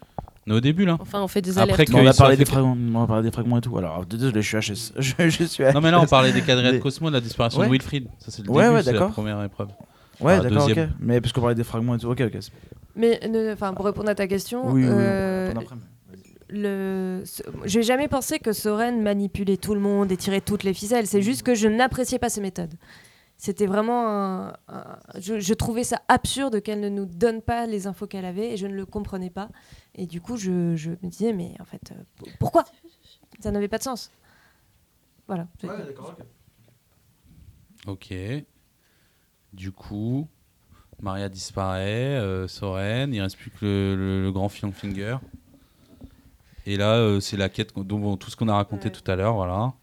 on est au début là. Enfin, on fait des Après alertes. on, a parlé des fait- fragments, on a parlé des fragments et tout. Alors, désolé, je suis HS. Je, je suis Non mais là on parlait des quadrilles de Cosmo, de la disparition Ouais. de Wilfried. Ça c'est le Ouais, début, ouais, c'est la d'accord. première épreuve. Ouais, Ah, d'accord, ok. deuxième. Mais parce qu'on parlait des fragments et tout. Ok, ok. c'est- Mais enfin, pour répondre à ta question, Oui, euh, le... j'ai jamais pensé que Soren manipulait tout le monde et tirait toutes les ficelles. C'est juste que je n'appréciais pas ses méthodes. C'était vraiment un- un- je, je trouvais ça absurde qu'elle ne nous donne pas les infos qu'elle avait et je ne le comprenais pas. Et du coup, je, je me disais, mais en fait, euh, pourquoi? Ça n'avait pas de sens. Voilà. Ok. Du coup, Maria disparaît, euh, Soren, il reste plus que le, le- le grand Fion Finger. Et là, euh, c'est la quête, dont bon, tout ce qu'on a raconté Ouais. tout à l'heure, voilà.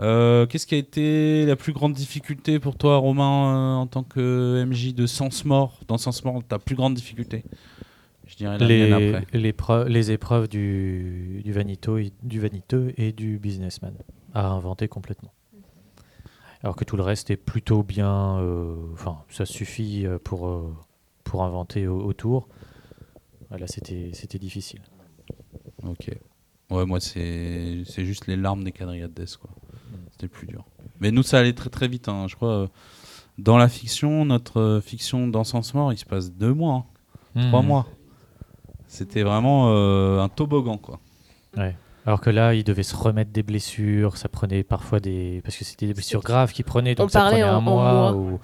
Euh, Qu'est-ce qui a été la plus grande difficulté pour toi, Romain, euh, en tant que MJ de Sens Mort? Dans Sens Mort, ta plus grande difficulté Je dirais la mienne Les, après. les, preu- les épreuves du, du, vanito et, du vaniteux et du businessman à inventer complètement. Alors que tout le reste est plutôt bien. euh, Enfin, ça suffit euh, pour, euh, pour inventer au- autour. Là, c'était c'était difficile. Ok. Ouais, moi, c'est juste les larmes des quadrilles de Death, quoi. C'était le plus dur. Mais nous, ça allait très très vite, hein. je crois. Dans la fiction, notre fiction d'Encens Mort, il se passe deux mois, hein, trois Mhm. mois. C'était vraiment euh, un toboggan, quoi. Ouais. Alors que là, il devait se remettre des blessures, ça prenait parfois des. Parce que c'était des blessures graves qu'il prenait, donc On ça parlait prenait un en- mois. mois. ou-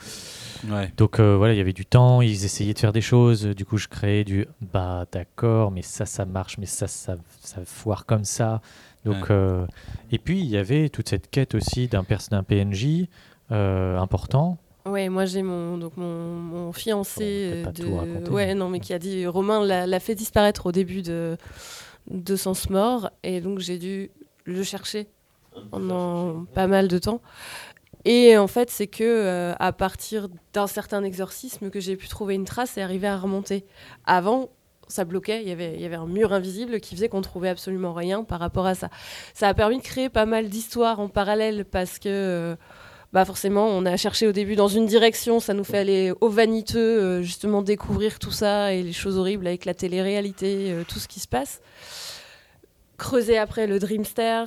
Ouais. Donc euh, voilà, il y avait du temps, ils essayaient de faire des choses. Du coup, je créais du bah d'accord, mais ça, ça marche, mais ça, ça, ça foire comme ça. Donc, Ouais. euh, et puis il y avait toute cette quête aussi d'un PNJ euh, important. Ouais, moi j'ai mon donc mon, mon fiancé de tout raconter, ouais mais- non mais qui a dit Romain l'a l'a fait disparaître au début de de Sens Mort et donc j'ai dû le chercher pendant pas mal de temps. Et en fait, c'est que euh, à partir d'un certain exorcisme que j'ai pu trouver une trace et arriver à remonter. Avant, ça bloquait, il y avait, il y avait un mur invisible qui faisait qu'on trouvait absolument rien par rapport à ça. Ça a permis de créer pas mal d'histoires en parallèle parce que euh, bah forcément, on a cherché au début dans une direction, ça nous fait aller au vaniteux, euh, justement découvrir tout ça et les choses horribles avec la télé-réalité, euh, tout ce qui se passe. Creuser après le Dreamsters,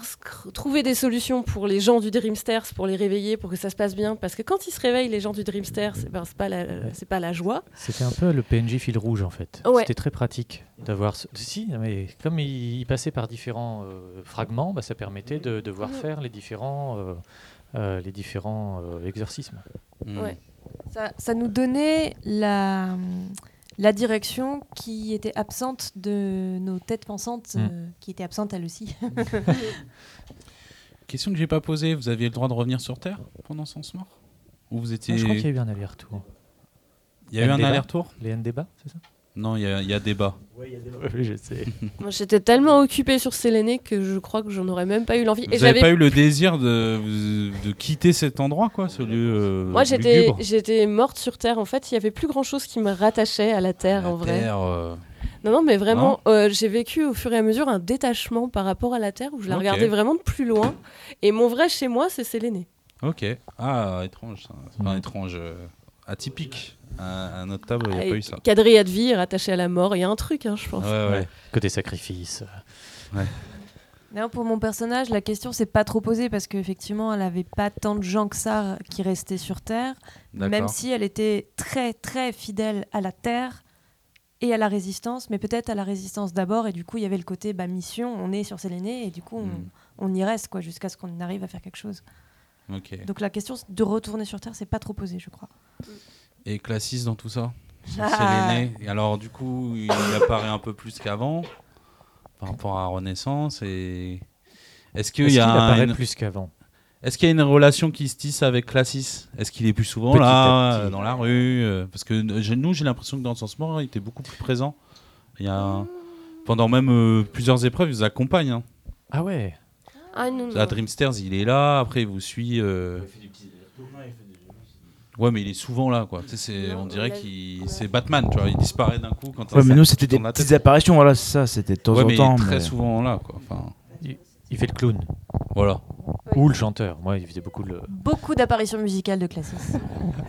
trouver des solutions pour les gens du Dreamsters, pour les réveiller, pour que ça se passe bien. Parce que quand ils se réveillent, les gens du Dreamsters, eh ben, c'est pas, la, pas la joie. C'était un peu le PNJ fil rouge en fait. Ouais. C'était très pratique d'avoir. ce- Si, mais comme il, il passait par différents euh, fragments, bah, ça permettait de, de voir faire les différents, euh, euh, les différents euh, exorcismes. Mm. Ouais. Ça, ça nous donnait la, la direction qui était absente de nos têtes pensantes, Mm. euh, qui était absente elle aussi. Question que j'ai pas posée, vous aviez le droit de revenir sur Terre pendant son mort Ou vous étiez. Ah, je crois qu'il y a eu un aller-retour. Il y a eu un aller-retour? Les N c'est ça? Non, il y, a- il y a débat. Oui, je sais. Moi, j'étais tellement occupée sur Séléné que je crois que j'en aurais même pas eu l'envie. Vous n'avez pas eu le désir de, de quitter cet endroit, quoi, ce lieu euh, Moi, j'étais, morte sur Terre. En fait, il y avait plus grand chose qui me rattachait à la Terre, La en vrai. Terre, euh, Non, non, mais vraiment, euh, j'ai vécu au fur et à mesure un détachement par rapport à la Terre où je la regardais vraiment de plus loin. Et mon vrai chez moi, c'est Séléné. Ok. Ah, étrange. ça. Enfin, Mm. étrange. Euh, atypique. À, à notre table, il n'y a Ah, pas eu ça. Quadrillade de vie, rattaché à la mort. Il y a un truc, hein, je pense. Ouais, ouais. Ouais. Côté sacrifice. Non, pour mon personnage, la question s'est pas trop posée parce qu'effectivement, elle avait pas tant de gens que ça qui restaient sur Terre, même si elle était très très fidèle à la Terre et à la résistance, mais peut-être à la résistance d'abord. Et du coup, il y avait le côté bah, mission, on est sur Séléné et du coup, on, Mm. on y reste quoi jusqu'à ce qu'on arrive à faire quelque chose. Donc la question de retourner sur Terre, c'est pas trop posée, je crois. Et Classis dans tout ça Ah. Séléné. Et alors, du coup, il apparaît un peu plus qu'avant par rapport à Renaissance. Et est-ce qu'il y a apparaît une... plus qu'avant Est-ce qu'il y a une relation qui se tisse avec Classis Est-ce qu'il est plus souvent Petit là, petit. euh, dans la rue euh, Parce que nous, j'ai l'impression que dans ce moment, il était beaucoup plus présent. Il y a pendant même euh, plusieurs épreuves, il vous accompagne. hein. Ah ouais Ah non, non. À Dreamsters, il est là. Après, il vous suit. euh, Ouais, mais il est souvent là, quoi. Tu sais, c'est- Non, on dirait qu'il l'a- c'est Batman, tu vois. Il disparaît d'un coup quand Ouais, mais nous, c'était des petites apparitions, voilà, c'est ça, c'était de temps Ouais, en mais temps. il est très mais- souvent là, quoi. Enfin, Il fait le clown. voilà. Ou le chanteur. Moi, il faisait beaucoup le. Beaucoup d'apparitions musicales de Classis.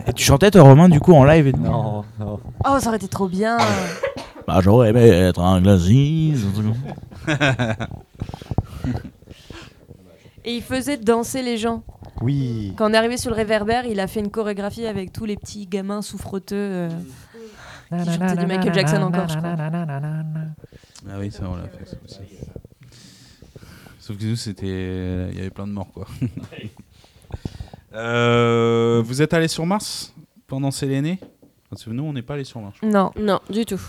Et tu chantais, toi, Romain, du coup, en live et Non, non. Oh, ça aurait été trop bien. Bah, j'aurais aimé être un glacis. un truc comme ça. Et il faisait danser les gens. Oui. Quand on est arrivé sur le réverbère, il a fait une chorégraphie avec tous les petits gamins souffreteux. euh, Qui du Michael Jackson encore, je crois. Ah oui, ça, on l'a fait ça aussi. Sauf que nous, c'était. Il y avait plein de morts, quoi. Euh, vous êtes allé sur Mars pendant Séléné Parce que nous, on n'est pas allé sur Mars. Non. Non, du tout.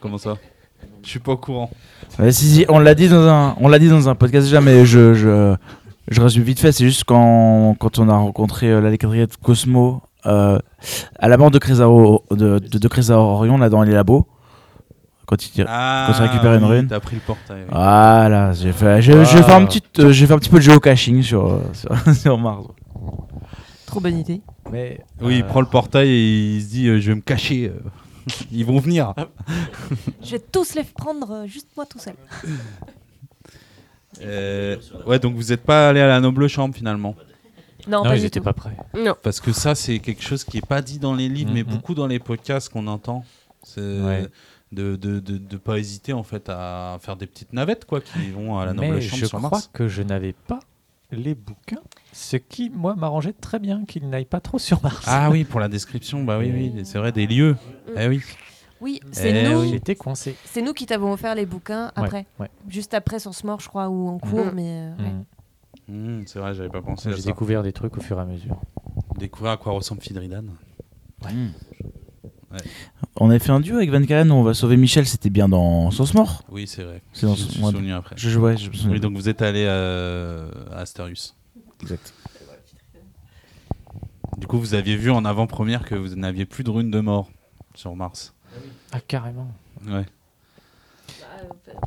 Comment ça? Je suis pas au courant. Ouais, si, si, on l'a dit dans un, on l'a dit dans un podcast déjà, mais je, je, je résume vite fait. C'est juste quand, quand on a rencontré euh, de Cosmo euh, à la mort de Crésaro, de, de, Orion là dans les labos. Quand il, Ah, Quand tu récupères une oui, rune. T'as pris le portail. oui. Voilà, j'ai fait, j'ai, Ah. j'ai fait un petit, euh, j'ai fait un petit peu de géocaching sur, euh, sur, sur Mars. Trop bonne idée. Mais. Oui, il prend le portail et il se dit euh, Je vais me cacher. Ils vont venir. Je vais tous les prendre, euh, juste moi tout seul. Euh, ouais, donc vous n'êtes pas allé à la noble chambre finalement? Non, Non, pas ils du étaient tout. pas prêts. Non. Parce que ça, c'est quelque chose qui est pas dit dans les livres, mais Mhm. beaucoup dans les podcasts qu'on entend. C'est Ouais. de, de, de, de pas hésiter en fait à faire des petites navettes quoi, qui vont à la noble Mais chambre je sur crois Mars. que je n'avais pas les bouquins. Ce qui, moi, m'arrangeait très bien qu'ils n'aillent pas trop sur Mars. Ah oui, pour la description, bah oui, oui, c'est vrai, des lieux. Eh oui. Oui, c'est Eh nous, oui. Il était coincé. c'est nous qui t'avons offert les bouquins après. ouais. Juste après Sans mort, je crois, ou en cours, Mhm. mais. euh, ouais. Mm. Mmh, c'est vrai, j'avais pas pensé à J'ai ça. découvert des trucs au fur et à mesure. Découvrir à quoi ressemble Fidridan. On avait fait un duo avec Van Kalen où on va sauver Michel, c'était bien dans Sens Mort. Oui, c'est vrai. C'est dans je me suis moi- souvenu après. Je jouais, je me souviens. Oui, donc vous êtes allé à, à Astérius. Exact. Du coup, vous aviez vu en avant-première que vous n'aviez plus de runes de mort sur Mars. Ah, carrément. Ouais.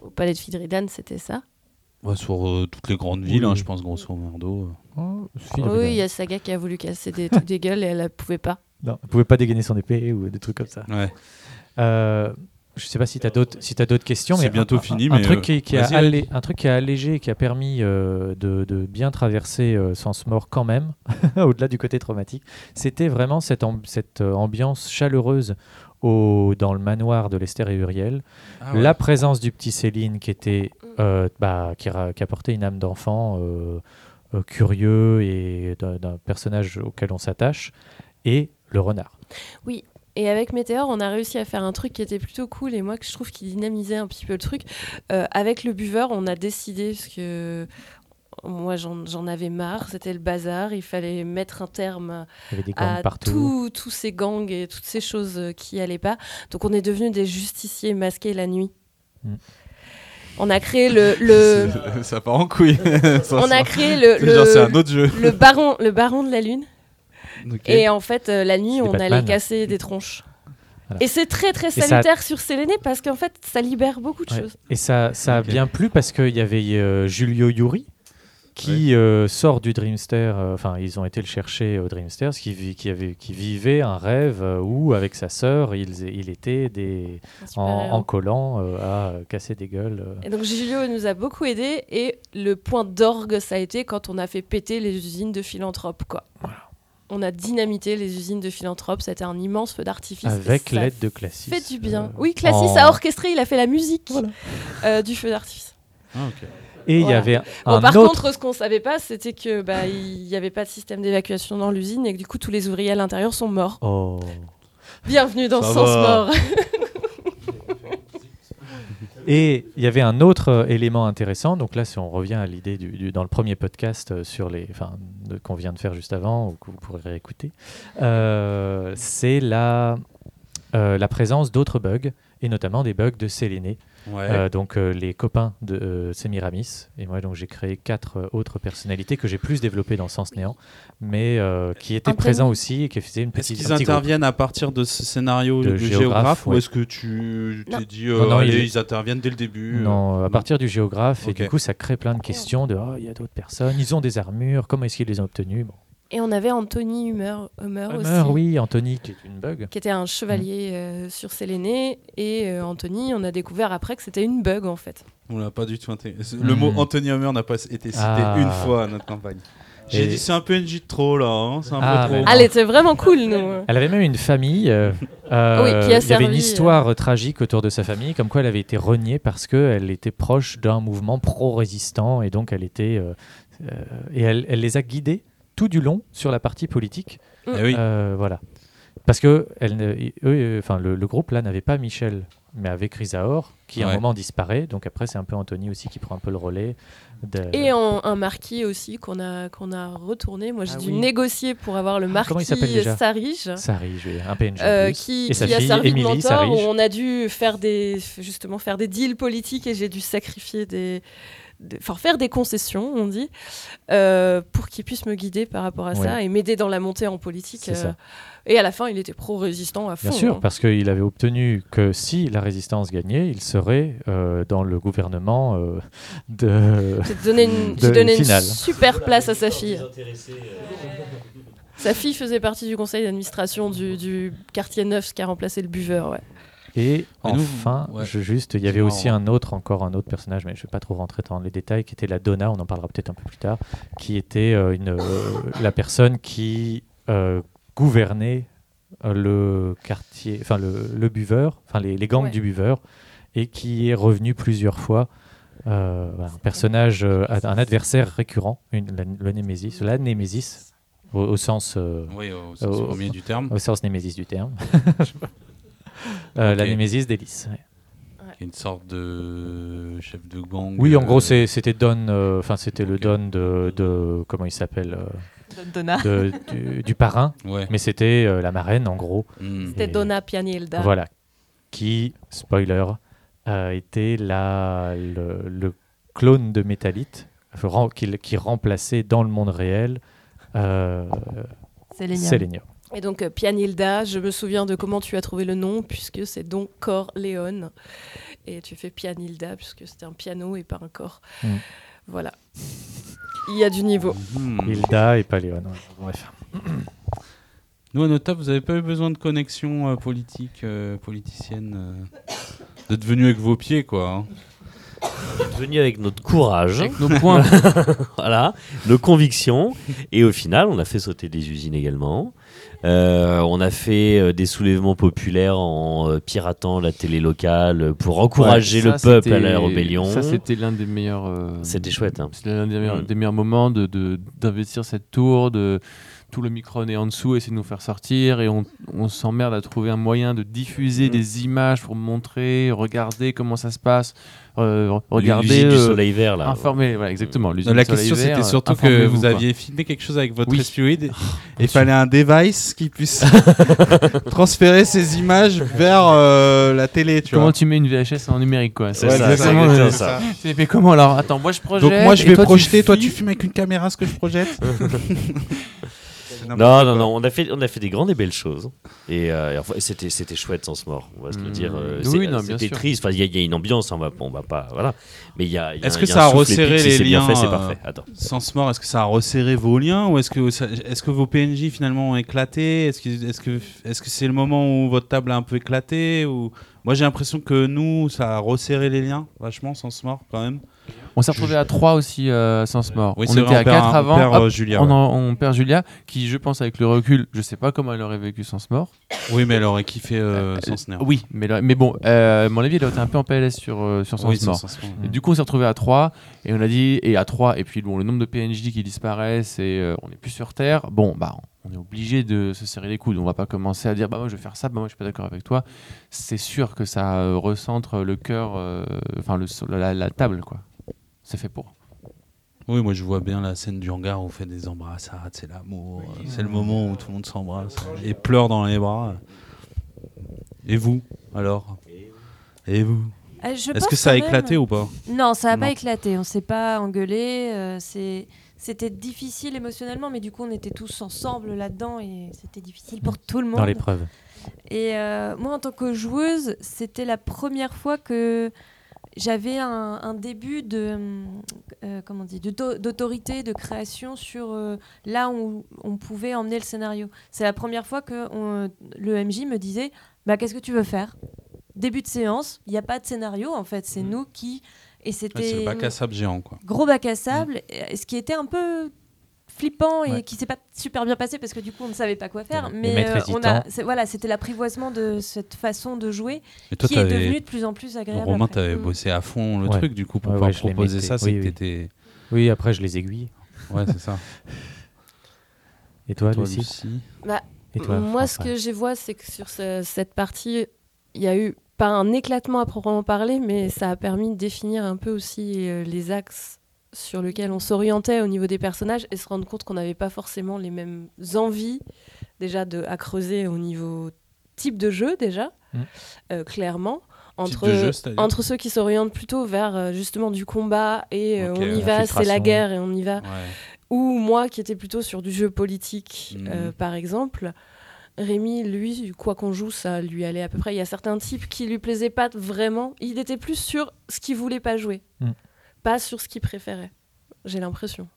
Au palais de Fidridan, c'était ça? Ouais, sur euh, toutes les grandes villes, Oui. hein, je pense, grosso merdo. Oh, Oui, il y a Saga qui a voulu casser des trucs des gueules et elle ne pouvait pas. Non, elle pouvait pas dégainer son épée ou des trucs comme ça. Ouais. Euh, je sais pas si tu as d'autres si t'as d'autres questions, C'est mais bientôt un, fini, un mais, truc euh, qui, qui a allé- un truc qui a allégé, qui a permis euh, de, de bien traverser euh, Sens Mort quand même, au-delà du côté traumatique, c'était vraiment cette, amb- cette euh, ambiance chaleureuse au, dans le manoir de Lester et Uriel. Ah ouais. La présence du petit Céline qui était euh, bah, qui, qui apportait une âme d'enfant euh, euh, curieux et d'un personnage auquel on s'attache, et le renard. Et avec Météor, on a réussi à faire un truc qui était plutôt cool et moi que je trouve qui dynamisait un petit peu le truc. Euh, avec le buveur, on a décidé, parce que moi j'en avais marre, c'était le bazar, il fallait mettre un terme à tous- ces gangs et toutes ces choses qui allaient pas. Donc on est devenus des justiciers masqués la nuit. Mm. On a créé le, le ça part en couille. On a créé le, c'est genre, c'est un le, autre jeu. le baron le baron de la lune. Et en fait, euh, la nuit, on Batman. allait casser des tronches. Voilà. Et c'est très très ça- salutaire sur Séléné parce qu'en fait, ça libère beaucoup de Ouais. choses. Et ça, ça a Ok. bien plu parce qu'il y avait euh, Julio Yuri qui euh, sort du Dreamster. euh, Enfin, ils ont été le chercher au Dreamster, qui, vit- qui, avait, qui vivait un rêve euh, où, avec sa sœur, il, il était des, en, collant euh, à casser des gueules. euh. Et donc Julio nous a beaucoup aidé et le point d'orgue, ça a été quand on a fait péter les usines de philanthropes. Quoi. On a dynamité les usines de philanthropes, c'était un immense feu d'artifice. Avec l'aide de Classis. fait du bien. euh, oui, Classis a orchestré, il a fait la musique euh, du feu d'artifice. Ah, ok. Et il y avait Bon, un par autre. contre, ce qu'on savait pas, c'était que bah, il n'y avait pas de système d'évacuation dans l'usine et que du coup tous les ouvriers à l'intérieur sont morts. Oh. Bienvenue dans Ça Sens va. Mort. Et il y avait un autre euh, élément intéressant. Donc là, si on revient à l'idée du, dans le premier podcast euh, sur les, qu'on vient de faire juste avant ou que vous pourrez réécouter, euh, c'est la la présence d'autres bugs et notamment des bugs de Séléné. Ouais. Euh, donc euh, les copains de euh, Semiramis et moi donc j'ai créé quatre euh, autres personnalités que j'ai plus développées dans Sens Néant, mais euh, qui étaient présents aussi et qui faisaient une Est-ce petite. qu'ils petit groupe. interviennent à partir de ce scénario De de, géographe, géographe, ou est-ce que tu t'es dit euh, Non, non, allez, il- ils interviennent dès le début euh, Non, à partir du géographe, et du coup, ça crée plein de questions de oh, il y a d'autres personnes, ils ont des armures, comment est-ce qu'ils les ont obtenues? Bon. Et on avait Anthony Humer, Humer aussi. Hummer, oui, Anthony, qui est une bug. qui était un chevalier euh, sur Séléné. Et euh, Anthony, on a découvert après que c'était une bug en fait. On l'a pas du tout intégré. Le mot Hmm. Anthony Homer n'a pas été cité Ah. une fois à notre campagne. J'ai dit c'est un peu NJ de trop là, hein, c'est un Ah, peu mais trop. non. Elle était vraiment cool, nous. Elle avait même une famille. euh, euh, Oui, qui a il y avait une histoire euh, tragique autour de sa famille, comme quoi elle avait été reniée parce qu'elle était proche d'un mouvement pro-résistant et donc elle était. euh, euh, et elle, elle les a guidés tout du long sur la partie politique. Eh oui. Euh, voilà. Parce que elle, eux, euh, enfin, le, le groupe là n'avait pas Michel, mais avec Risaor, qui à un moment disparaît. Donc après, c'est un peu Anthony aussi qui prend un peu le relais. de- Et en- un marquis aussi qu'on a, qu'on a retourné. Moi, j'ai Ah dû oui. négocier pour avoir le Ah, comment il s'appelle marquis déjà? Sarige. Sarige, oui, un PNJ. euh, qui, Et sa qui a servi Émilie de mentor où on a dû faire des justement faire des deals politiques et j'ai dû sacrifier des- enfin faire des concessions on dit euh, pour qu'il puisse me guider par rapport à ça et m'aider dans la montée en politique euh, et à la fin il était pro résistant à fond Bien sûr, hein. parce qu'il avait obtenu que si la résistance gagnait, il serait euh, dans le gouvernement euh, de. J'ai donné une, De donné une super place à sa fille. Sa fille faisait partie du conseil d'administration du, du quartier neuf qui a remplacé le buveur. Ouais. Et Mais nous, enfin, ouais. je juste, il y avait aussi un autre, encore un autre personnage, mais je ne vais pas trop rentrer dans les détails, qui était la Donna, on en parlera peut-être un peu plus tard, qui était euh, une, euh, la personne qui euh, gouvernait le quartier, enfin le, le buveur, enfin les, les gangs Ouais. du buveur, et qui est revenu plusieurs fois. euh, un personnage, euh, un adversaire récurrent, une, la, le Némésis, la Némésis, au, au sens, euh, Oui, au sens premier du terme. au sens Némésis du terme. Euh, La. Némésis d'Hélice. ouais. Une sorte de chef de gang. Oui, en euh, gros, c'était Don, euh, enfin c'était le Don de, de- comment il s'appelle, euh, Donna. de- du, du parrain, Ouais. mais c'était euh, la marraine en gros. Hmm. C'était Donna Pianilda. Voilà, qui, spoiler, a été la, le, le clone de Métalite, qui, qui remplaçait dans le monde réel euh. Et donc, euh, Pianilda, je me souviens de comment tu as trouvé le nom, puisque c'est donc Corleone. Et tu fais Pianilda, puisque c'était un piano et pas un corps. Mm. Voilà. Il y a du niveau. Hmm. Hilda et Paléon. ouais. Bref. Nous, à notre table, vous n'avez pas eu besoin de connexion euh, politique, euh, politicienne, euh, d'être venu avec vos pieds, quoi. hein. Venu avec notre courage, Avec nos points. voilà, nos convictions, et au final, on a fait sauter des usines également. Euh, on a fait euh, des soulèvements populaires en euh, piratant la télé locale pour encourager Ouais, le peuple à la rébellion. Ça, c'était l'un des meilleurs. euh, C'était chouette, hein. C'était l'un des meilleurs, Mm. des meilleurs moments de, de- d'investir cette tour, de tout le micro est en dessous, essayer de nous faire sortir, et on, on s'emmerde à trouver un moyen de diffuser Mm. des images pour montrer, regarder comment ça se passe, euh, regarder. L'usine du euh, soleil vert, là. Informer, voilà, exactement. l'usine La question, c'était euh, surtout que vous aviez filmé quelque chose avec votre Oui. respiroïde et il fallait un device qui puisse transférer ces images vers euh, la télé, tu Comment vois. tu mets une VHS en numérique, quoi C'est Ouais, ça, exactement, ça. Tu fais comment alors? Attends, moi je projette. Donc moi, je vais toi, tu projeter, toi, tu filmes avec une caméra ce que je projette Non, non, non, on a fait, on a fait des grandes et belles choses. Et, euh, et enfin, c'était, c'était chouette sans mort, on va se le Mm. dire. euh, Oui, c'était triste. Enfin, il y, y a une ambiance, on va, on va pas, voilà. Mais il y a. Est-ce que ça a resserré les liens, fait, c'est euh, parfait. Attends. Sans mort, est-ce que ça a resserré vos liens ou est-ce que, ça- est-ce que vos PNJ finalement ont éclaté? Est-ce que, est-ce que, est-ce que c'est le moment où votre table a un peu éclaté ou... Moi j'ai l'impression que nous, ça a resserré les liens vachement, sans mort quand même. On s'est retrouvé à 3 aussi euh, sans mort. Oui, on était vrai, à on perd 4 un- on avant. perd, hop, euh, Julia, on, ouais. en- on perd Julia, qui, je pense, avec le recul, je sais pas comment elle aurait vécu sans mort. Oui, mais elle aurait kiffé euh, sans snare. Oui, mais, mais bon, euh, mon avis, elle était un peu en PLS sur, euh, sur sans Oui, mort. sans Sans Mort. Et du coup, on s'est retrouvé à 3 et on a dit, et à 3, et puis bon, le nombre de PNJ qui disparaissent et euh, on n'est plus sur Terre, bon, bah, on est obligé de se serrer les coudes. On va pas commencer à dire, bah, moi je vais faire ça, bah, moi je suis pas d'accord avec toi. C'est sûr que ça euh, recentre le cœur, euh, enfin, le, la, la table, quoi. C'est fait pour. Oui, moi je vois bien la scène du hangar où on fait des embrassades, c'est l'amour, euh, c'est le moment où tout le monde s'embrasse et pleure dans les bras. Et vous, alors? Et vous? Euh, Est-ce que ça a même- éclaté ou pas? Non, ça n'a pas éclaté. On s'est pas engueulé. euh, c'est c'était difficile émotionnellement, mais du coup, on était tous ensemble là-dedans et c'était difficile pour tout le monde. Dans l'épreuve. Et euh, moi, en tant que joueuse, c'était la première fois que j'avais un, un début de euh, comment on dit d'auto- d'autorité, de création sur euh, là où on pouvait emmener le scénario. C'est la première fois que on- le MJ me disait bah qu'est-ce que tu veux faire? Début de séance, il n'y a pas de scénario en fait, c'est nous qui et Ouais, c'était le bac à sable géant, quoi. gros bac à sable, et- ce qui était un peu flippant et Ouais. qui s'est pas super bien passé parce que du coup on ne savait pas quoi faire mais euh, on a voilà c'était l'apprivoisement de cette façon de jouer Et toi, qui est devenue de plus en plus agréable Romain, après. t'avais Mm. bossé à fond le Ouais. truc, du coup, pour Ouais, pouvoir ouais, proposer ça, Oui, que oui. après je les aiguille. Ouais, c'est ça. Et toi, Toi, Lucie? Lucie? Bah, Et toi, Moi, ce que je vois, c'est que sur ce- cette partie, il y a eu pas un éclatement à proprement parler, mais ça a permis de définir un peu aussi euh, les axes sur lesquels on s'orientait au niveau des personnages et se rendre compte qu'on n'avait pas forcément les mêmes envies déjà de, à creuser au niveau type de jeu déjà, Mm. euh, clairement. Entre, jeu, entre ceux qui s'orientent plutôt vers euh, justement du combat et on y va, c'est la guerre et on y va, Ouais. ou moi qui étais plutôt sur du jeu politique, euh, par exemple. Rémi, lui, quoi qu'on joue, ça lui allait à peu près. Il y a certains types qui lui plaisaient pas vraiment. Il était plus sur ce qu'il voulait pas jouer, Mhm. pas sur ce qu'il préférait. J'ai l'impression.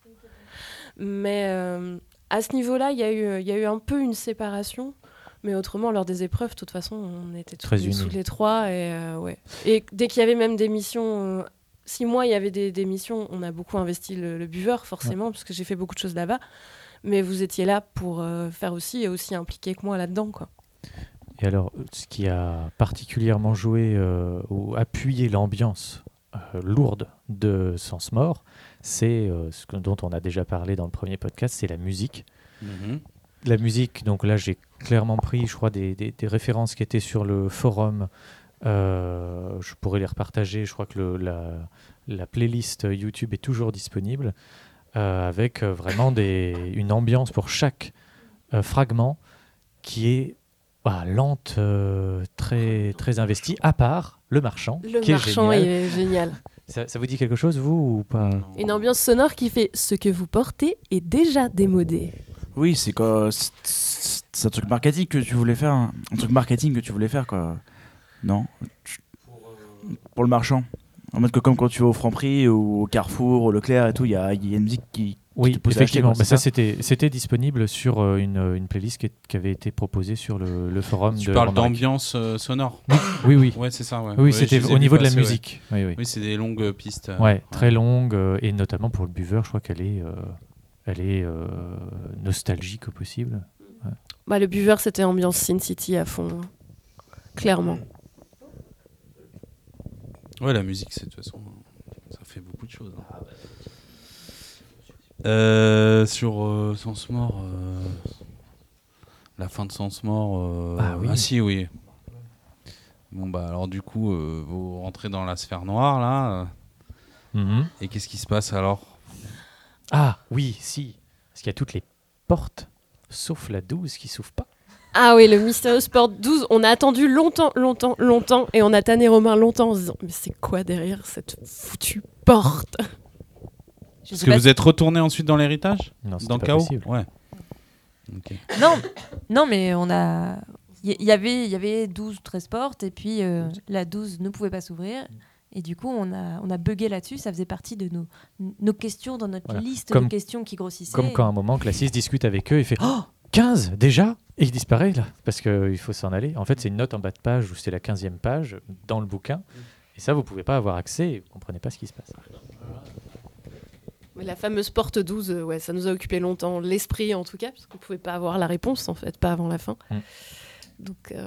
Mais euh, à ce niveau-là, il y, a eu- il y a eu un peu une séparation. Mais autrement, lors des épreuves, de toute façon, on était tous Très sous les trois. Et, euh, ouais. et dès qu'il y avait même des missions, euh, si moi, il y avait des, des missions, on a beaucoup investi le, le buveur, forcément, parce que j'ai fait beaucoup de choses là-bas. Mais vous étiez là pour euh, faire aussi et aussi impliqué que moi là-dedans. quoi. Et alors, ce qui a particulièrement joué euh, ou appuyé l'ambiance euh, lourde de Sens Mort, c'est euh, ce que- dont on a déjà parlé dans le premier podcast, c'est la musique. Mhm. la musique, donc là j'ai clairement pris, je crois, des, des- des références qui étaient sur le forum. Euh, je pourrais les repartager. Je crois que le- la, la playlist YouTube est toujours disponible euh, avec euh, vraiment des, une ambiance pour chaque euh, fragment qui est bah, lente, euh, très, très investie, à part le marchand, Le qui marchand est génial. est génial. Ça, ça vous dit quelque chose, vous, ou pas? Une ambiance sonore qui fait ce que vous portez est déjà démodé. Oui, c'est quoi c'est- un truc marketing que tu voulais faire. hein. Un truc marketing que tu voulais faire, quoi. Non? Pour le marchand. En mode que comme quand tu vas au Franprix ou au Carrefour, au Leclerc et tout, il y a, il y a une musique qui. Oui, à acheter, effectivement. quoi, Mais ça, c'était c'était disponible sur euh, une, une playlist qui, est- qui avait été proposée sur le, le forum Tu de parles d'ambiance euh, sonore Oui, oui. Ouais, c'est ça, ouais. Oui, Ouais, c'était au niveau de la ouais. musique. Oui, oui. Oui, c'est des longues pistes. euh, Ouais, très longue euh, et notamment pour le buveur, je crois qu'elle est, euh, elle est euh, nostalgique au possible. Bah, le buveur, c'était ambiance Sin City à fond. hein. Clairement. Ouais, la musique, c'est de toute façon, ça fait beaucoup de choses. hein. Euh, sur euh, Sens Mort, euh, la fin de Sens Mort. euh, Ah oui. si, oui. Bon, bah alors du coup, vous rentrez dans la sphère noire, là. euh, et qu'est-ce qui se passe alors? Ah oui, si. Parce qu'il y a toutes les portes, sauf la 12 qui s'ouvre pas. Ah oui, le Mystérieux Sport 12, on a attendu longtemps, longtemps, longtemps, et on a tanné Romain longtemps en se disant Mais c'est quoi derrière cette foutue porte? Parce que pas vous êtes retourné ensuite dans l'héritage? Non, Dans pas Chaos possible. Ouais. Ok. Non, non, mais on a. Il y, y avait, il y avait 12 ou 13 portes, et puis euh, la 12 ne pouvait pas s'ouvrir. Et du coup, on a, on a bugué là-dessus. Ça faisait partie de nos, nos questions dans notre Voilà. liste Comme- de questions qui grossissaient. Comme quand à un moment, Classis discute avec eux et fait Oh 15 déjà Et il disparaît là, parce qu'il faut s'en aller. En fait, c'est une note en bas de page où c'est la 15e page dans le bouquin. Et ça, vous pouvez pas avoir accès et vous comprenez pas ce qui se passe. Mais la fameuse porte 12, euh, ouais, ça nous a occupé longtemps, l'esprit en tout cas, parce qu'on pouvait pas avoir la réponse en fait, pas avant la fin. Mm. Donc, euh,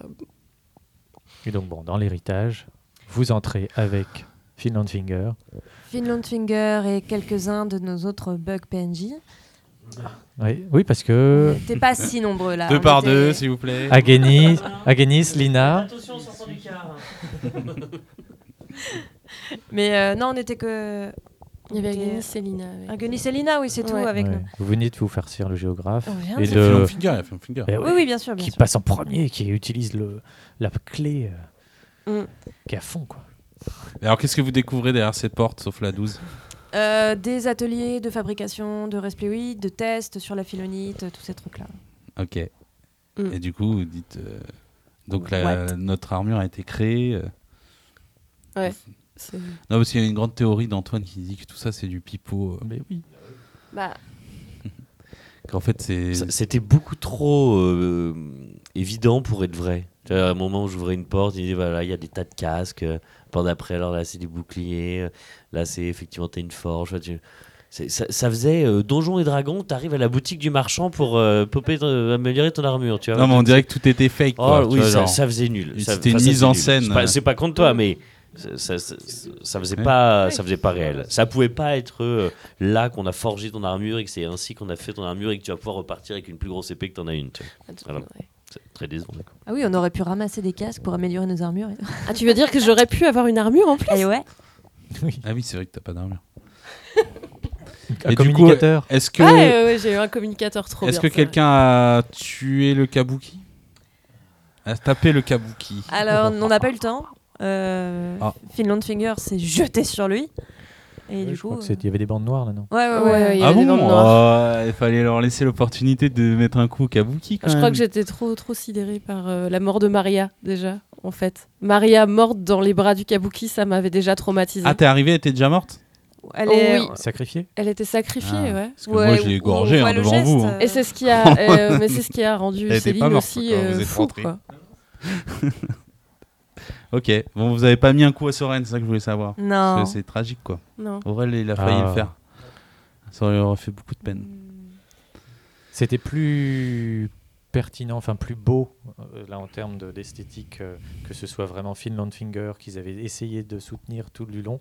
Et donc, bon, dans l'héritage, vous entrez avec Finland Finger. Finland Finger et quelques-uns de nos autres bugs PNJ. Oui, oui parce On que n'était pas si nombreux là. Deux On par était- deux, s'il vous plaît. Agenis, Agenis, Lina. Attention, sortant du car. Mais euh, non, on était que. il y avait. Agnès et Lina. avec- Agonis et Lina, oui, c'est tout avec Ouais. nous. Vous venez de vous farcir le géographe. Oh, et c'est Il y a le, Film Finger, il y a Film Finger. Eh Oui, oui, bien sûr. Bien qui sûr. passe en premier, qui utilise le, la clé, euh, Mm. qui est à fond quoi. Alors, qu'est-ce que vous découvrez derrière cette porte, sauf la 12 Euh, des ateliers de fabrication de respléoïdes, de tests sur la philonite, tous ces trucs-là. Ok. Mm. Et du coup, vous dites. euh, donc, la- notre armure a été créée. euh. C'est- Non, parce qu'il y a une grande théorie d'Antoine qui dit que tout ça, c'est du pipeau. euh, Mais oui. Bah, Qu'en fait, c'est. Ça- C'était beaucoup trop euh, évident pour être vrai. Tu vois, à un moment où j'ouvrais une porte, il disait voilà, il y a des tas de casques. euh, Porte d'après, alors là, c'est des boucliers. euh, Là, c'est effectivement, t'as une forge. tu- Ça, ça faisait euh, Donjons et Dragons, t'arrives à la boutique du marchand pour euh, popper améliorer ton armure. Tu vois, Non, mais on dirait que tout était fake. Oh quoi, oui, vois, ça, faisait nul. C'était une mise en nul. scène. C'est pas, pas contre toi, mais ça, ça, ça, ça faisait Ouais. pas, ça faisait pas réel. Ça pouvait pas être euh, là qu'on a forgé ton armure et que c'est ainsi qu'on a fait ton armure et que tu vas pouvoir repartir avec une plus grosse épée que t'en as une. tu vois. Voilà. ouais. C'est très décevant. Ah oui, on aurait pu ramasser des casques pour améliorer nos armures. Ah, tu veux dire que j'aurais pu avoir une armure en plus Et ouais. Ah oui, c'est vrai que t'as pas d'armure. Un Et du coup, communicateur. Est-ce que, Ah, ouais, ouais, j'ai eu un communicateur trop est-ce bien. que quelqu'un a tué le kabuki? A tapé le kabuki Alors, on n'a pas eu le temps. Euh, Ah. Finland Finger s'est jeté sur lui. Et du je coup. crois que c'est- il y avait des bandes noires là, non euh, Ouais, ouais, Ouais, ouais. y Ah avait des bon bandes noires. Oh, Il fallait leur laisser l'opportunité de mettre un coup au kabuki. Quand Je crois que j'étais trop, trop sidérée par euh, la mort de Maria, déjà, en fait. Maria morte dans les bras du kabuki, ça m'avait déjà traumatisée. Ah, t'es arrivé, elle était déjà morte Elle est. Oui. Sacrifié Elle était sacrifiée, Ah. ouais. Parce que moi, ou- égorgé hein, le devant geste, vous. hein. euh, Et c'est ce qui a, euh, mais c'est ce qui a rendu Céline pas morte, aussi quoi, euh, vous êtes fou, quoi. Ok, bon, vous avez pas mis un coup à Soren, c'est ça que je voulais savoir. Non. Parce que C'est tragique, quoi. Non. Aurel, il a failli Ah. le faire. Ça lui aurait fait beaucoup de peine. C'était plus pertinent, enfin plus beau, euh, là en termes de- d'esthétique, euh, que ce soit vraiment Finland Finger qu'ils avaient essayé de soutenir tout du long,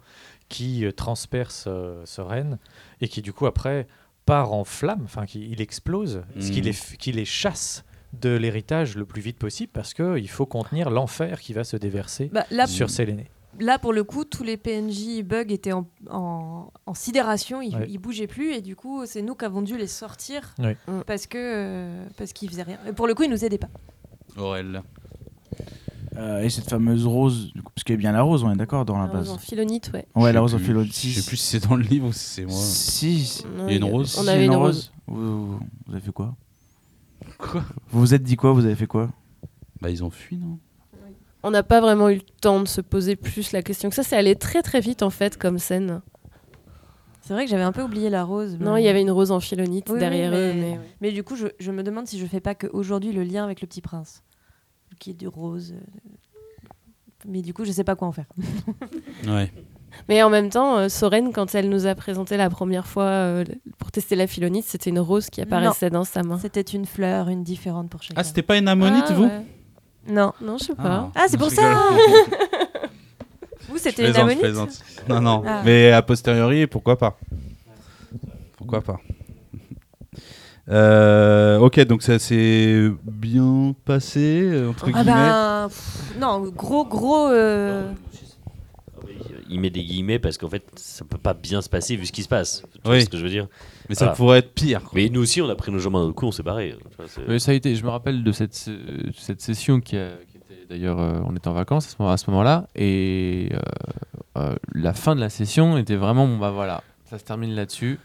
qui euh, transperce euh, Soren et qui du coup après part en flamme, enfin qu'il il explose, ce qui Mm. les, qui les chasse de l'héritage le plus vite possible parce qu'il faut contenir l'enfer qui va se déverser Bah, là, sur Séléné. là, pour le coup, tous les PNJ bugs étaient en, en, en sidération, ils, Ouais. ils bougeaient plus, et du coup, c'est nous qui avons dû les sortir parce que euh, parce qu'ils faisaient rien. Et pour le coup, ils nous aidaient pas. Aurel. Euh, et cette fameuse rose, du coup, parce qu'il y a bien la rose, on est d'accord dans la Ah, base. En philonite, ouais. Ouais, la rose en plus. philo. Je sais plus si c'est dans le livre ou si c'est moi. Si, si. Non, Il y a une rose On avait une rose. Vous, vous avez fait quoi? Quoi Vous vous êtes dit quoi Vous avez fait quoi Bah ils ont fui non On n'a pas vraiment eu le temps de se poser plus la question que ça. C'est allé très très vite en fait comme scène. C'est vrai que j'avais un peu oublié la rose. Non, mais- il y avait une rose en philonite Oui, derrière oui, eux. mais- Mais... Mais du coup, je, je me demande si je fais pas qu'aujourd'hui le lien avec le petit prince, qui est du rose. Mais du coup, je sais pas quoi en faire. Ouais. Mais en même temps, euh, Soren, quand elle nous a présenté la première fois euh, pour tester la philonite, c'était une rose qui apparaissait dans sa main. C'était une fleur, une différente pour chacun. Ah c'était pas une ammonite Ah, vous ouais. Non. Non, je sais pas. Ah, c'est pour ça. Vous, c'était une ammonite. Non non. Ah. Mais a posteriori pourquoi pas Pourquoi pas Euh, ok, donc ça s'est bien passé, entre Ah guillemets. bah, pff, non, gros, gros. euh, Il met des guillemets parce qu'en fait, ça peut pas bien se passer vu ce qui se passe. Tu vois Oui. ce que je veux dire Mais ça pourrait être pire. quoi. Mais nous aussi, on a pris nos jambes dans le cou, on s'est barré. Mais ça a été, je me rappelle de cette, se- cette session qui, a- qui était d'ailleurs, euh, on était en vacances à ce moment- à ce moment-là, et euh, euh, la fin de la session était vraiment, bon bah voilà, ça se termine là-dessus,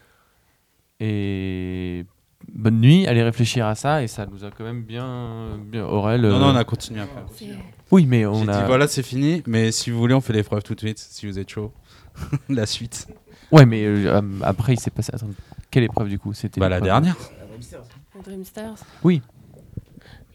et bonne nuit, allez réfléchir à ça, et ça nous a quand même bien, bien Aurel. Non, euh, non, on a continué après. Oui, mais on dit a. voilà, c'est fini, mais si vous voulez, on fait l'épreuve tout de suite, si vous êtes chaud. la suite. Ouais, mais euh, euh, après il s'est passé. Attends, quelle épreuve du coup C'était Bah la dernière. Dream Stars.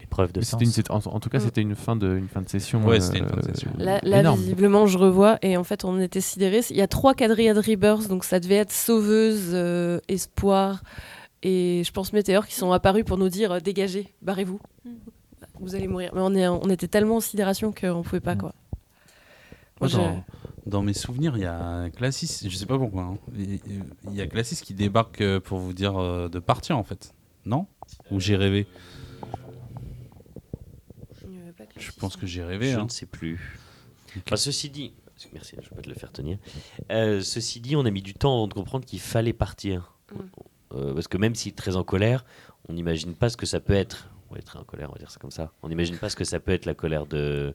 L'épreuve de sens. une- en, en tout cas, Mm. c'était une fin de, une fin de session. Ouais, euh, c'était une fin de session. Là, visiblement, je revois et en fait, on était sidérés. Il y a trois quadrillades Rebirth, donc ça devait être Sauveuse, euh, Espoir et je pense Météor qui sont apparus pour nous dire euh, dégagez, barrez-vous, vous allez mourir. Mais on, est, on était tellement en sidération qu'on pouvait pas Mm. quoi. Moi, dans, dans mes souvenirs, il y a Classis, je sais pas pourquoi, hein. il y a Classis qui débarque euh, pour vous dire euh, de partir en fait. Non? Ou j'ai rêvé? Je pense que j'ai rêvé. Je hein. ne sais plus. Enfin, ceci dit, merci, je peux te le faire tenir. Euh, ceci dit, on a mis du temps avant de comprendre qu'il fallait partir. Mm. Euh, parce que même s'il est très en colère, on n'imagine pas ce que ça peut être. On va être très en colère, on va dire ça comme ça. On n'imagine pas ce que ça peut être la colère de,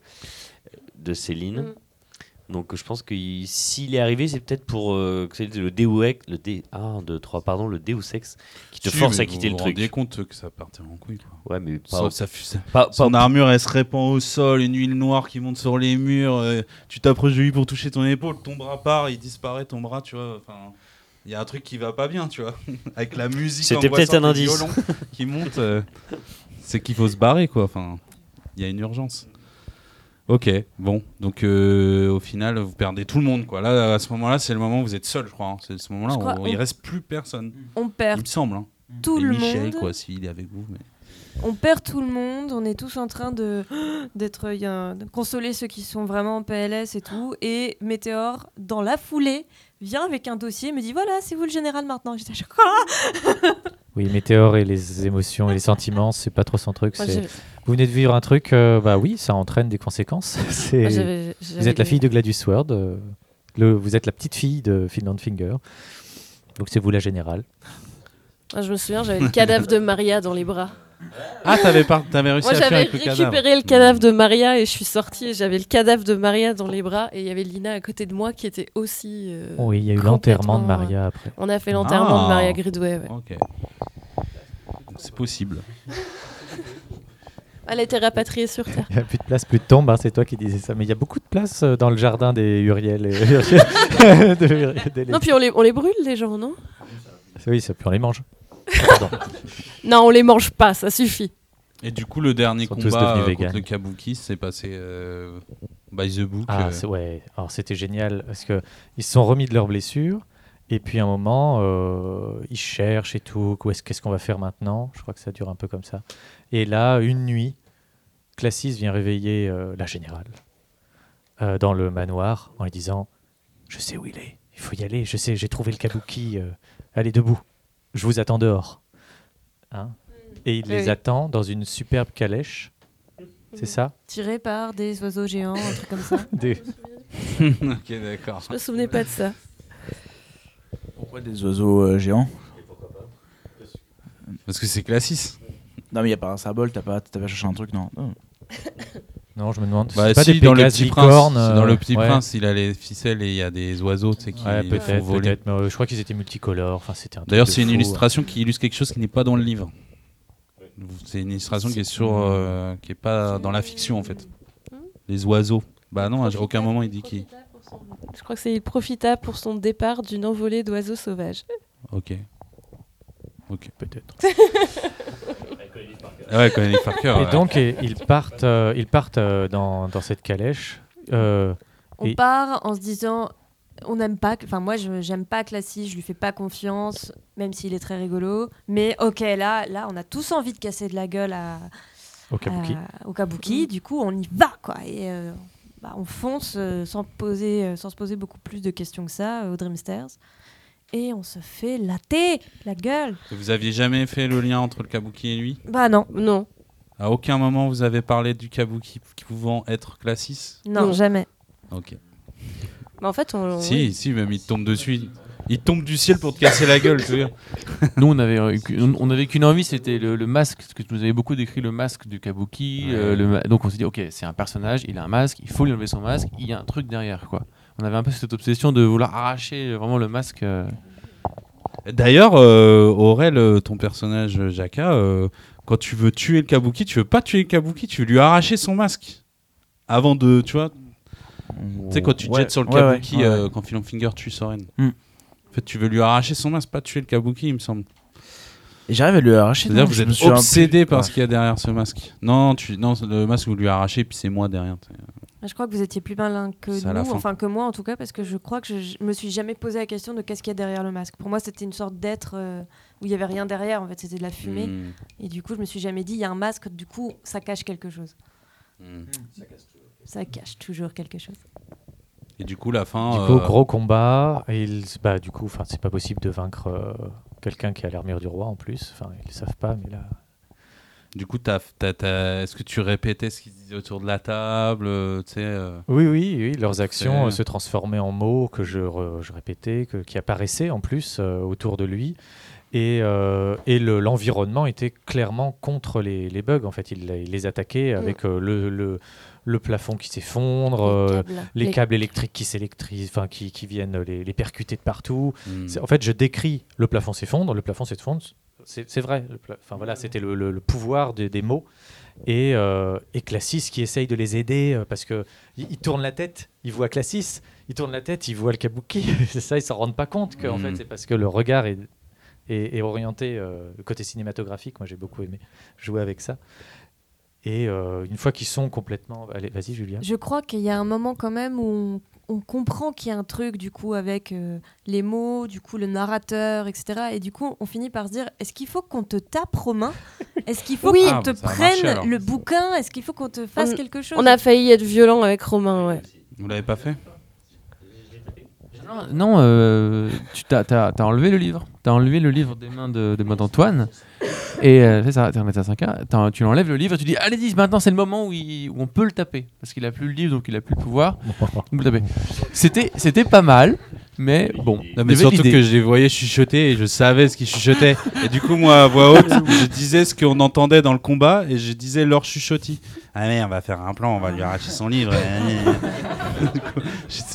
de Céline. Mm. Donc je pense que il- s'il est arrivé, c'est peut-être pour euh, que c'est le Deus Ex, le D, ah, un, deux, trois, pardon, le Deus Ex, qui te Si, force à quitter vous le vous truc. compte que ça partait en couille. Quoi. Ouais, mais pas, Ça, ça, ça- pas- pas- son armure, elle se répand au sol, une huile noire qui monte sur les murs. euh, tu t'approches de lui pour toucher ton épaule, ton bras part, il disparaît ton bras, tu vois. Enfin, il y a un truc qui va pas bien, tu vois. Avec la musique. C'était peut-être un le indice. violon qui monte. euh, c'est qu'il faut se barrer, quoi. Enfin, il y a une urgence. Ok, bon, donc euh, au final, vous perdez tout le monde, quoi. Là, à ce moment-là, c'est le moment où vous êtes seul, je crois. hein. C'est ce moment-là où crois, il on- reste plus personne. On Il perd me semble. hein. tout Et le Michel, monde. quoi, s'il est avec vous. Mais... On perd tout le monde, on est tous en train de d'être il consoler ceux qui sont vraiment en PLS et tout. Et Météor, dans la foulée, vient avec un dossier, et me dit voilà, c'est vous le général maintenant. J'étais quoi Oui, Météor et les émotions et les sentiments, c'est pas trop son truc. Moi, Vous venez de vivre un truc, euh, bah oui, ça entraîne des conséquences. Vous êtes la fille de Gladius Sword, euh, le, vous êtes la petite fille de Finland Finger. Donc c'est vous la générale. Je me souviens, j'avais le cadavre de Maria dans les bras. Ah, t'avais, t'avais réussi Moi, à faire j'avais avec le cadavre. récupéré le cadavre de Maria et je suis sortie et j'avais le cadavre de Maria dans les bras et il y avait Lina à côté de moi qui était aussi. euh, oui, il y a eu complètement, l'enterrement de Maria après. On a fait l'enterrement Ah. de Maria Gridway. ouais. Ok. C'est possible. Elle a été rapatriée sur Terre. Il n'y a plus de place, plus de tombe, hein, c'est toi qui disais ça. Mais il y a beaucoup de place euh, dans le jardin des Uriel. Et... de Uriel des- Non, puis on les, on les brûle, les gens, non? Oui, ça, puis on les mange. Non, on les mange pas, ça suffit. Et du coup, le dernier Ils sont tous combat devenus euh, contre véganes. le Kabuki s'est passé euh, by the book. Ah, euh, c'est- ouais. Alors c'était génial parce que ils se sont remis de leurs blessures et puis à un moment euh, ils cherchent et tout. Où est-ce qu'est-ce qu'on va faire maintenant? Je crois que ça dure un peu comme ça. Et là, une nuit, Classis vient réveiller euh, la générale euh, dans le manoir en lui disant "Je sais où il est. Il faut y aller. Je sais. J'ai trouvé le kabuki. euh, allez debout." Je vous attends dehors. Hein Et il Oui, les attend dans une superbe calèche. C'est ça? Tiré par des oiseaux géants, un truc comme ça. Des- ok, d'accord. Je me souvenais pas de ça. Pourquoi des oiseaux euh, géants? Parce que c'est classis. Non, mais il y a pas un symbole, t'as pas, t'as pas cherché un truc, non. Non. Non, je me demande. Bah, c'est pas si, des dans le petit prince, dans le euh, petit ouais. prince, il a les ficelles et il y a des oiseaux, tu sais, qui Ouais, font peut-être, voler. peut-être. Mais euh, je crois qu'ils étaient multicolores. Enfin, c'était D'ailleurs, c'est une fou. illustration qui illustre quelque chose qui n'est pas dans le livre. C'est une illustration qui est sur, euh, qui est pas dans la fiction en fait. Les oiseaux. Bah non, à aucun moment il dit qui. Je crois que c'est il profita pour son départ d'une envolée d'oiseaux sauvages. Ok. Ok. Peut-être. Ouais, Colin Parker. Et ouais. donc, et- ils partent, euh, ils partent euh, dans, dans cette calèche. Euh, On Et- part en se disant, on n'aime pas, enfin moi je j'aime pas Classy, je lui fais pas confiance, même s'il est très rigolo. Mais ok, là, là, on a tous envie de casser de la gueule à, au Kabuki. à- au Kabuki. Du coup, on y va quoi. Et euh, bah, on fonce euh, sans poser, euh, sans se poser beaucoup plus de questions que ça euh, au Dreamsters. Et on se fait latter la gueule. Vous aviez jamais fait le lien entre le kabuki et lui? Bah non, Non. À aucun moment vous avez parlé du kabuki qui pouvant être classis non, Non. jamais. Ok. Mais en fait, on. Si, si, même il tombe dessus. Il tombe du ciel pour te casser la gueule, tu vois. Nous, on avait, euh, on avait qu'une envie, c'était le, le masque, parce que tu nous avais beaucoup décrit le masque du Kabuki. Ouais. euh, le donc on s'est dit, ok, c'est un personnage, il a un masque, il faut lui enlever son masque, il y a un truc derrière, quoi. On avait un peu cette obsession de vouloir arracher vraiment le masque. euh. D'ailleurs, euh, Aurel, euh, ton personnage euh, Jaka, euh, quand tu veux tuer le kabuki, tu veux pas tuer le kabuki, tu veux lui arracher son masque. Avant de, tu vois, tu sais, quand tu te Ouais, jettes sur le ouais, kabuki, ouais, euh, quand Philon Finger tue Soren. Hmm. En fait, tu veux lui arracher son masque, pas tuer le kabuki, il me semble. Et j'arrive à lui arracher. C'est-à-dire que vous êtes obsédé par Ouais. ce qu'il y a derrière ce masque. Non, tu, non le masque, vous lui arrachez, puis c'est moi derrière. sais. Je crois que vous étiez plus malin que nous, fin. enfin que moi en tout cas, parce que je crois que je, je me suis jamais posé la question de qu'est-ce qu'il y a derrière le masque. Pour moi, c'était une sorte d'être euh, où il y avait rien derrière. En fait, c'était de la fumée. Hmm. Et du coup, je me suis jamais dit, il y a un masque. Du coup, ça cache quelque chose. Hmm. Ça cache toujours quelque chose. Et du coup, la fin. Du coup, euh, gros combat. Et ils, bah, du coup, enfin, c'est pas possible de vaincre euh, quelqu'un qui a l'armure du roi en plus. Enfin, ils le savent pas, mais là. Du coup, t'as- t'as- t'as- est-ce que tu répétais ce qu'ils disaient autour de la table euh, tu sais, euh, Oui, oui, oui. Leurs actions euh, se transformaient en mots que je, re- je répétais, que, qui apparaissaient en plus euh, autour de lui. Et, euh, et le- l'environnement était clairement contre les, les bugs. En fait, il, il les attaquait avec euh, le, le, le plafond qui s'effondre, euh, câbles. les, Les- câbles électriques qui s'électrisent, enfin qui, qui viennent les, les percuter de partout. hmm. C'est- En fait, je décris le plafond s'effondre, le plafond s'effondre. C'est c'est vrai. Enfin voilà, c'était le, le- le pouvoir des, des mots. Et, euh, et Classis qui essaye de les aider euh, parce que il, il tourne la tête, il voit Classis, il tourne la tête, il voit le kabuki. c'est ça, ils s'en rendent pas compte qu'en Mhm. fait c'est parce que le regard est, est, est orienté euh, le côté cinématographique. Moi, j'ai beaucoup aimé jouer avec ça. Et euh, une fois qu'ils sont complètement, allez, vas-y Julien. Je crois qu'il y a un moment quand même où on, on comprend qu'il y a un truc du coup avec euh, les mots, du coup le narrateur, etc. Et du coup, on finit par se dire est-ce qu'il faut qu'on te tape Romain? Est-ce qu'il faut Oui. qu'on Ah, te bah, marché, prenne le bouquin? Est-ce qu'il faut qu'on te fasse On- quelque chose? On a failli être violent avec Romain, ouais. Vous l'avez pas fait? Non, euh, tu t'as, t'as- t'as enlevé le livre. T'as enlevé le livre des mains de, des mains d'Antoine. Et euh, c'est ça, t'es un médecin 5 T'as- Tu enlèves le livre et tu dis Allez-y, maintenant c'est le moment où, il- où on peut le taper. Parce qu'il a plus le livre, donc il a plus le pouvoir. On peut le taper. C'était, c'était pas mal, mais bon. Non, mais surtout que je les voyais chuchoter et je savais ce qu'ils chuchotaient. et du coup, moi, à voix haute, je disais ce qu'on entendait dans le combat et je disais leur chuchotis. Ah merde, on va faire un plan, on va lui arracher son livre. Coup,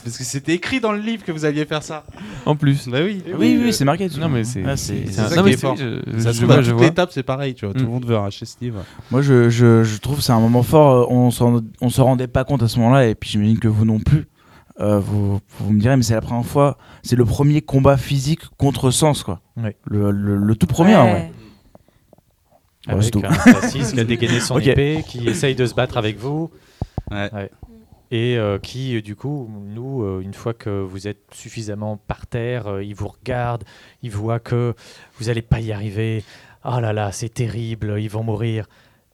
Parce que c'était écrit dans le livre que vous alliez faire ça. En plus. Bah oui. Oui, oui, c'est marqué. Non, mais c'est. Ah, c'est- ça qui est fort. c'est- je- Ça je se trouve, vois, à je toutes vois. l'étape, c'est pareil, tu vois. Tout Mm. le monde veut arracher ce livre. Moi, je, je, je trouve que c'est un moment fort. euh, On s'en, on se rendait pas compte à ce moment-là, et puis j'imagine que vous non plus. Euh, vous, vous me direz, mais c'est la première fois, c'est le premier combat physique contre sens, quoi. Oui. Le, le, le tout premier, en vrai. Ouais, Avec un qui a dégainé son épée, qui essaye de se battre avec vous. Ouais. Et euh, qui, euh, du coup, nous, euh, une fois que vous êtes suffisamment par terre, euh, il vous regarde, il voit que vous n'allez pas y arriver. Oh là là, c'est terrible, ils vont mourir.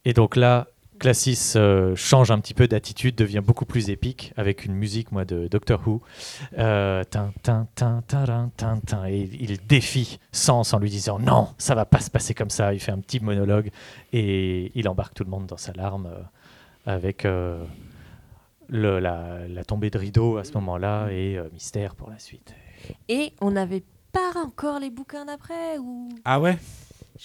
Et donc là, Classis euh, change un petit peu d'attitude, devient beaucoup plus épique avec une musique moi de Doctor Who. Euh, tin, tin, tin, tarin, tin, tin. et il défie Sans en lui disant non, ça va pas se passer comme ça. Il fait un petit monologue et il embarque tout le monde dans sa larme euh, avec euh, le- la, la tombée de rideau à ce moment-là et euh, mystère pour la suite. Et on n'avait pas encore les bouquins d'après ou? Ah ouais?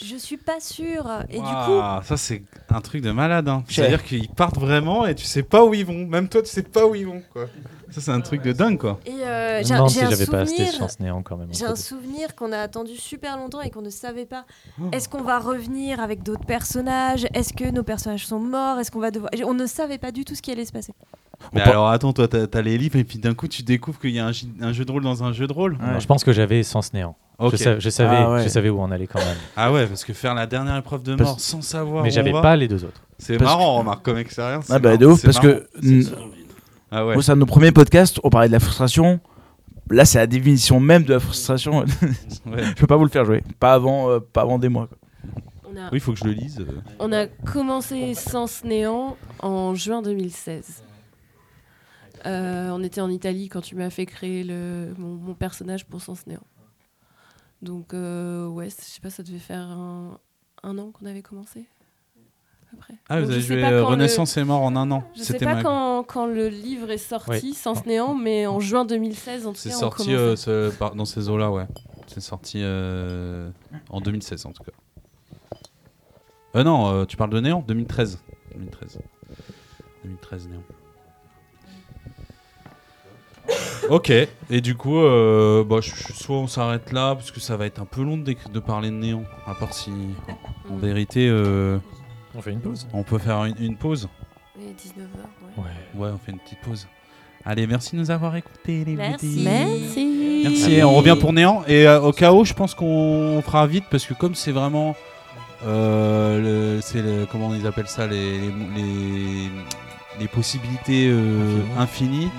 Je suis pas sûre. Et du coup, ça c'est un truc de malade. hein. C'est-à-dire qu'ils partent vraiment et tu sais pas où ils vont. Même toi, tu sais pas où ils vont. Quoi. Ça c'est un truc de dingue quoi. et euh, j'ai j'ai si un j'avais pas acheté souvenir. Chance Néant quand même. J'ai entre un souvenir qu'on a attendu super longtemps et qu'on ne savait pas. Oh. Est-ce qu'on va revenir avec d'autres personnages? Est-ce que nos personnages sont morts? Est-ce qu'on va devoir On ne savait pas du tout ce qui allait se passer. Mais On alors attends, toi t'as as les livres et puis d'un coup tu découvres qu'il y a un, un jeu de rôle dans un jeu de rôle. Ouais. Alors, je pense que j'avais Sens Néant. Je, sa- je savais, Ah ouais. je savais où on allait quand même. Ah ouais, parce que faire la dernière épreuve de Parce- mort sans savoir. Mais j'avais pas les deux autres. C'est marrant, remarque comme expérience. Ah bah marrant, de ouf, parce que. Ah ouais. au sein de nos premiers podcasts, on parlait de la frustration. Là, c'est la définition même de la frustration. Ouais. je peux pas vous le faire jouer. Pas avant, euh, pas avant des mois. quoi. On a, Oui, il faut que je le lise. euh. on a commencé Sens Néant en juin 2016. Euh, on était en Italie quand tu m'as fait créer le, mon, mon personnage pour Sens Néant. Donc, euh, ouais, je sais pas, ça devait faire un, un an qu'on avait commencé. Ah, Donc, vous avez joué euh, quand le- Renaissance est mort en un an. Je sais pas ma- quand, quand le livre est sorti, Oui. Sens Néant, mais en juin 2016, en tout C'est cas, on sorti euh, ce- dans ces eaux-là, ouais. C'est sorti euh, en 2016 en tout cas. Euh, non, euh, tu parles de Néant 2013. 2013. 2013 Néant. Ok, et du coup, euh, bah, je- je- soit on s'arrête là, parce que ça va être un peu long de, parler de Néant, à part si, en vérité, euh, On fait une pause. on peut faire une, une pause. Et 19h, ouais. Ouais. Ouais, on fait une petite pause. Allez, merci de nous avoir écoutés, les Merci. Merci. Merci, on revient pour Néant. Et euh, au cas où, je pense qu'on fera vite parce que comme c'est vraiment, euh, le- c'est le- comment ils appellent ça, les les, les, les possibilités euh, infinies.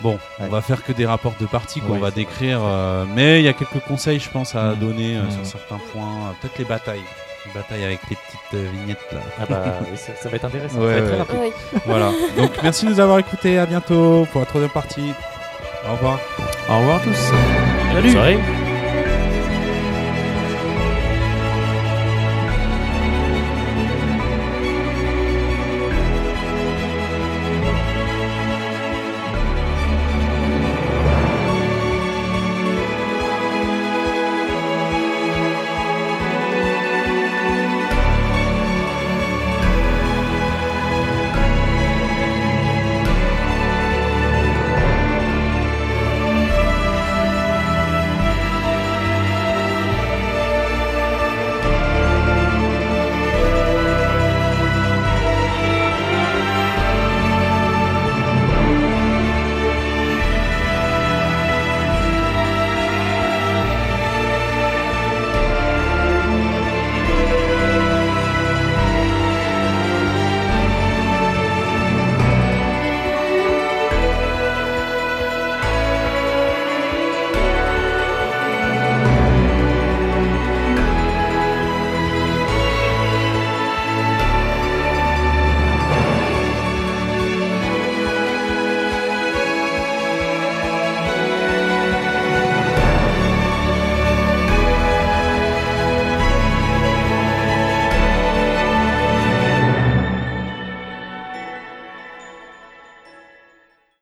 Bon, on Ouais. va faire que des rapports de partie, quoi. Oui, on va décrire. euh, mais il y a quelques conseils, je pense, à Mm. donner euh, Mm. sur certains points. Peut-être les batailles, les batailles avec les petites euh, vignettes là. Ah bah oui, ça, ça va être intéressant. Ouais, ça va être très rapide. Voilà. Donc merci de nous avoir écoutés. À bientôt pour la troisième partie. Au revoir. Au revoir tous. Soirée.